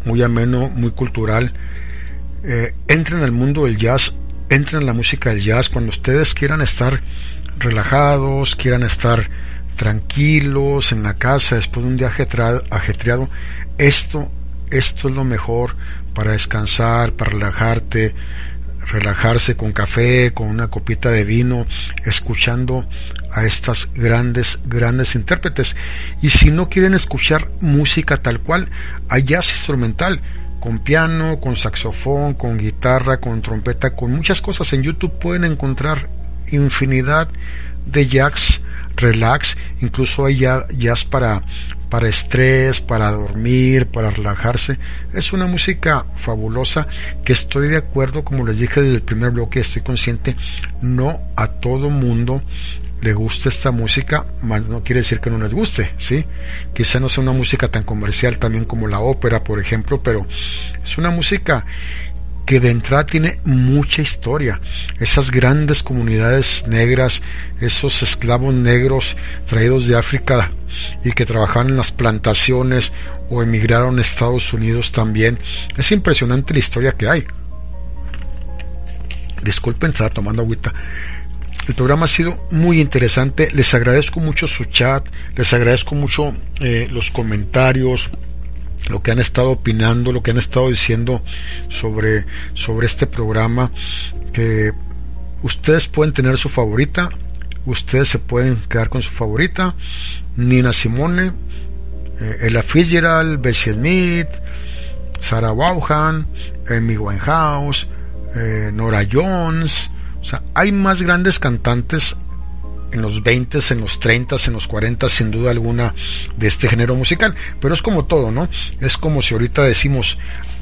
muy ameno, muy cultural. Eh, entren al mundo del jazz, entren en la música del jazz cuando ustedes quieran estar relajados, quieran estar tranquilos en la casa después de un día ajetreado. Esto, esto es lo mejor para descansar, para relajarte, relajarse con café, con una copita de vino, escuchando a estas grandes, grandes intérpretes. Y si no quieren escuchar música tal cual, hay jazz instrumental, con piano, con saxofón, con guitarra, con trompeta, con muchas cosas. En YouTube pueden encontrar infinidad de jazz relax, incluso hay jazz para, para estrés, para dormir, para relajarse. Es una música fabulosa que estoy de acuerdo, como les dije desde el primer bloque, estoy consciente, no a todo mundo le gusta esta música, no quiere decir que no les guste, ¿sí? Quizá no sea una música tan comercial también como la ópera, por ejemplo, pero es una música que de entrada tiene mucha historia. Esas grandes comunidades negras, esos esclavos negros traídos de África y que trabajaban en las plantaciones o emigraron a Estados Unidos también. Es impresionante la historia que hay. Disculpen, estaba tomando agüita. El programa ha sido muy interesante. Les agradezco mucho su chat, les agradezco mucho eh, los comentarios, lo que han estado opinando, lo que han estado diciendo sobre, sobre este programa, que ustedes pueden tener su favorita, ustedes se pueden quedar con su favorita, Nina Simone, eh, Ella Fitzgerald, Bessie Smith, Sarah Vaughan, Amy Winehouse, eh, Nora Jones, o sea, hay más grandes cantantes en los 20, en los 30, en los 40, sin duda alguna, de este género musical. Pero es como todo, ¿no? Es como si ahorita decimos,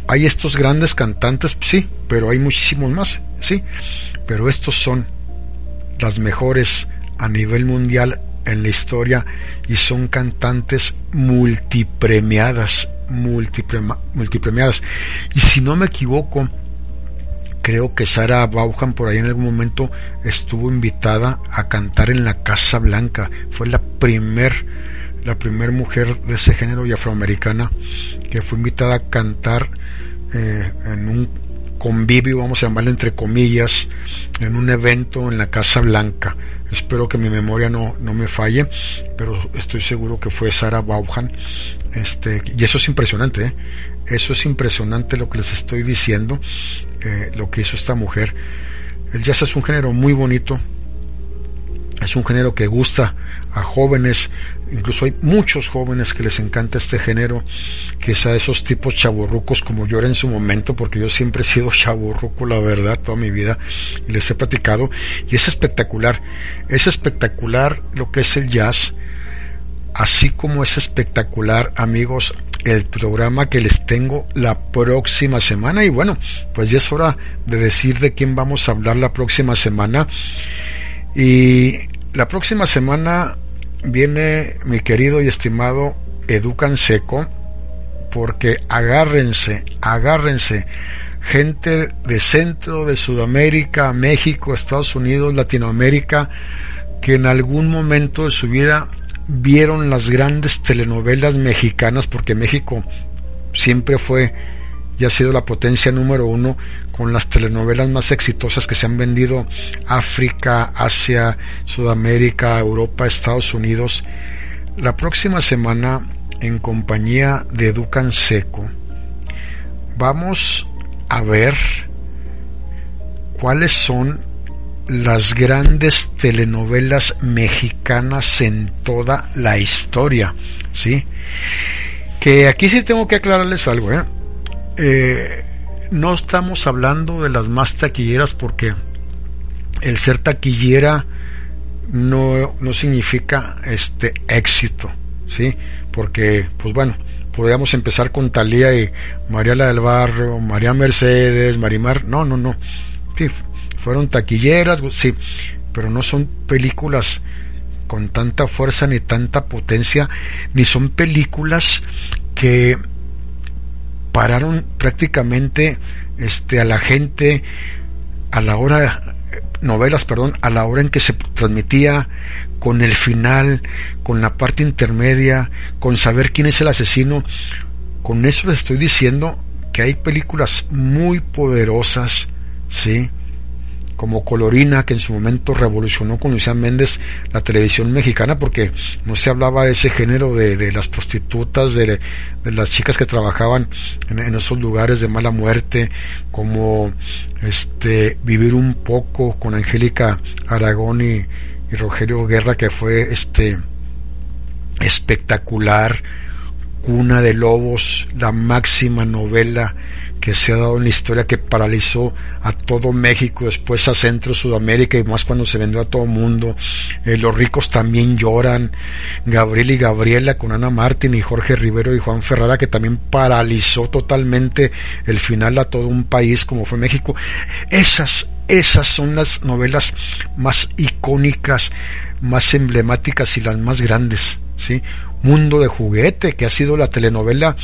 hay estos grandes cantantes, sí, pero hay muchísimos más, sí. Pero estos son las mejores a nivel mundial en la historia y son cantantes multipremiadas, multipremiadas. Y si no me equivoco, creo que Sara Bauhan por ahí en algún momento estuvo invitada a cantar en la Casa Blanca. Fue la primer, la primer mujer de ese género y afroamericana que fue invitada a cantar eh, en un convivio, vamos a llamarle entre comillas, en un evento en la Casa Blanca. Espero que mi memoria no, no me falle, pero estoy seguro que fue Sara Bauhan. Este, y eso es impresionante, ¿eh? eso es impresionante lo que les estoy diciendo eh, lo que hizo esta mujer. El jazz es un género muy bonito, es un género que gusta a jóvenes, incluso hay muchos jóvenes que les encanta este género, a esos tipos chaborrucos como yo era en su momento, porque yo siempre he sido chaborruco, la verdad, toda mi vida, y les he platicado, y es espectacular, es espectacular lo que es el jazz, así como es espectacular, amigos, el programa que les tengo la próxima semana. Y bueno, pues ya es hora de decir de quién vamos a hablar la próxima semana. Y la próxima semana viene mi querido y estimado Educan Seco, porque agárrense, agárrense, gente de Centro, de Sudamérica, México, Estados Unidos, Latinoamérica, que en algún momento de su vida vieron las grandes telenovelas mexicanas, porque México siempre fue y ha sido la potencia número uno con las telenovelas más exitosas que se han vendido África, Asia, Sudamérica, Europa, Estados Unidos. La próxima semana en compañía de Ducan Seco, vamos a ver cuáles son las grandes telenovelas mexicanas en toda la historia, ¿sí? Que aquí sí tengo que aclararles algo, ¿eh? eh no estamos hablando de las más taquilleras porque el ser taquillera no, no significa este éxito, ¿sí? Porque, pues bueno, podríamos empezar con Talía y Mariela del Barrio, María Mercedes, Marimar, no, no, no, sí, fueron taquilleras, sí, pero no son películas con tanta fuerza ni tanta potencia, ni son películas que pararon prácticamente este a la gente a la hora novelas, perdón, a la hora en que se transmitía, con el final, con la parte intermedia, con saber quién es el asesino. Con eso les estoy diciendo que hay películas muy poderosas, ¿sí? Como Colorina, que en su momento revolucionó con Lucián Méndez la televisión mexicana, porque no se hablaba de ese género de, de las prostitutas, de, de, las chicas que trabajaban en, esos lugares de mala muerte, como este Vivir un poco con Angélica Aragón y, y Rogelio Guerra, que fue este espectacular, Cuna de Lobos, la máxima novela que se ha dado en la historia que paralizó a todo México, después a Centro, Sudamérica y más cuando se vendió a todo mundo. Eh, los ricos también lloran. Gabriel y Gabriela con Ana Martín y Jorge Rivero y Juan Ferrara que también paralizó totalmente el final a todo un país como fue México. Esas, esas son las novelas más icónicas, más emblemáticas y las más grandes, ¿sí? Mundo de juguete, que ha sido la telenovela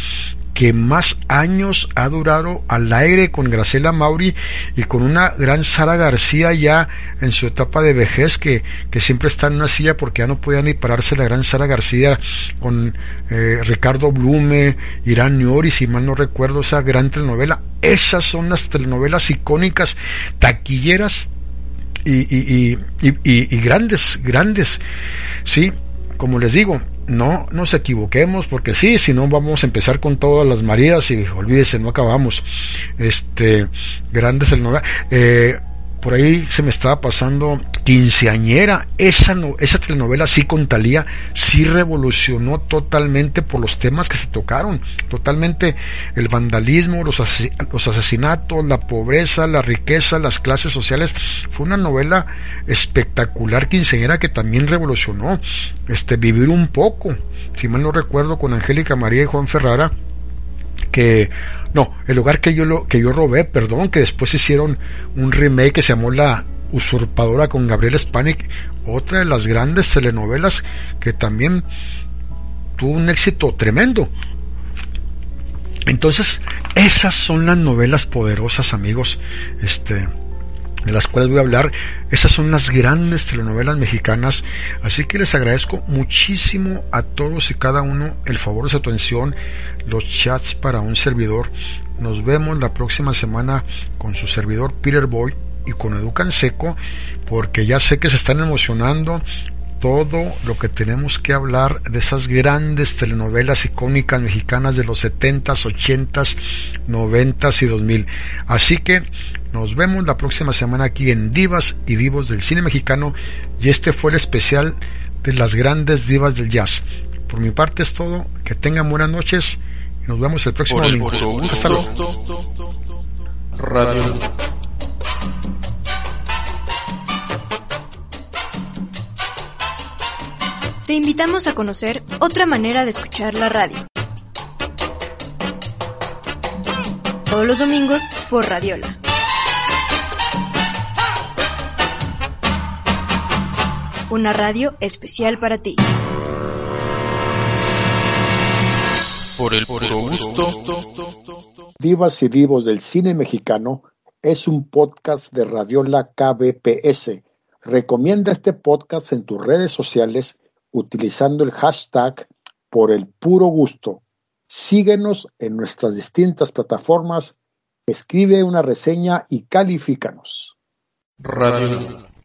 que más años ha durado al aire con Graciela Mauri y con una gran Sara García ya en su etapa de vejez que, que siempre está en una silla porque ya no podía ni pararse la gran Sara García con eh, Ricardo Blume, Irán Ñori, si mal no recuerdo esa gran telenovela. Esas son las telenovelas icónicas, taquilleras y, y, y, y grandes, grandes. Sí, como les digo, no nos equivoquemos porque sí, si no vamos a empezar con todas las Marías y olvídese, no acabamos. Este, grandes el eh, por ahí se me estaba pasando Quinceañera, esa, no, esa telenovela sí con Talía, sí revolucionó totalmente por los temas que se tocaron, totalmente el vandalismo, los, los asesinatos, la pobreza, la riqueza, las clases sociales, fue una novela espectacular Quinceañera que también revolucionó, este, vivir un poco, si mal no recuerdo, con Angélica María y Juan Ferrara, que no, el lugar que yo lo, que yo robé, perdón, que después hicieron un remake que se llamó La usurpadora con Gabriel Spanik, otra de las grandes telenovelas que también tuvo un éxito tremendo. Entonces, esas son las novelas poderosas, amigos, este de las cuales voy a hablar. Esas son las grandes telenovelas mexicanas. Así que les agradezco muchísimo a todos y cada uno el favor de su atención, los chats para un servidor. Nos vemos la próxima semana con su servidor Peter Boy y con Educan Seco, porque ya sé que se están emocionando todo lo que tenemos que hablar de esas grandes telenovelas icónicas mexicanas de los 70s, 80s, 90s y 2000. Así que nos vemos la próxima semana aquí en Divas y Divos del cine mexicano y este fue el especial de las grandes divas del jazz. Por mi parte es todo, que tengan buenas noches y nos vemos el próximo domingo. Radio. Te invitamos a conocer otra manera de escuchar la radio. Todos los domingos por Radiola. una radio especial para ti. Por el puro gusto. Divas y Divos del Cine Mexicano es un podcast de Radiola KBPS. Recomienda este podcast en tus redes sociales utilizando el hashtag por el puro gusto. Síguenos en nuestras distintas plataformas, escribe una reseña y califícanos. Radio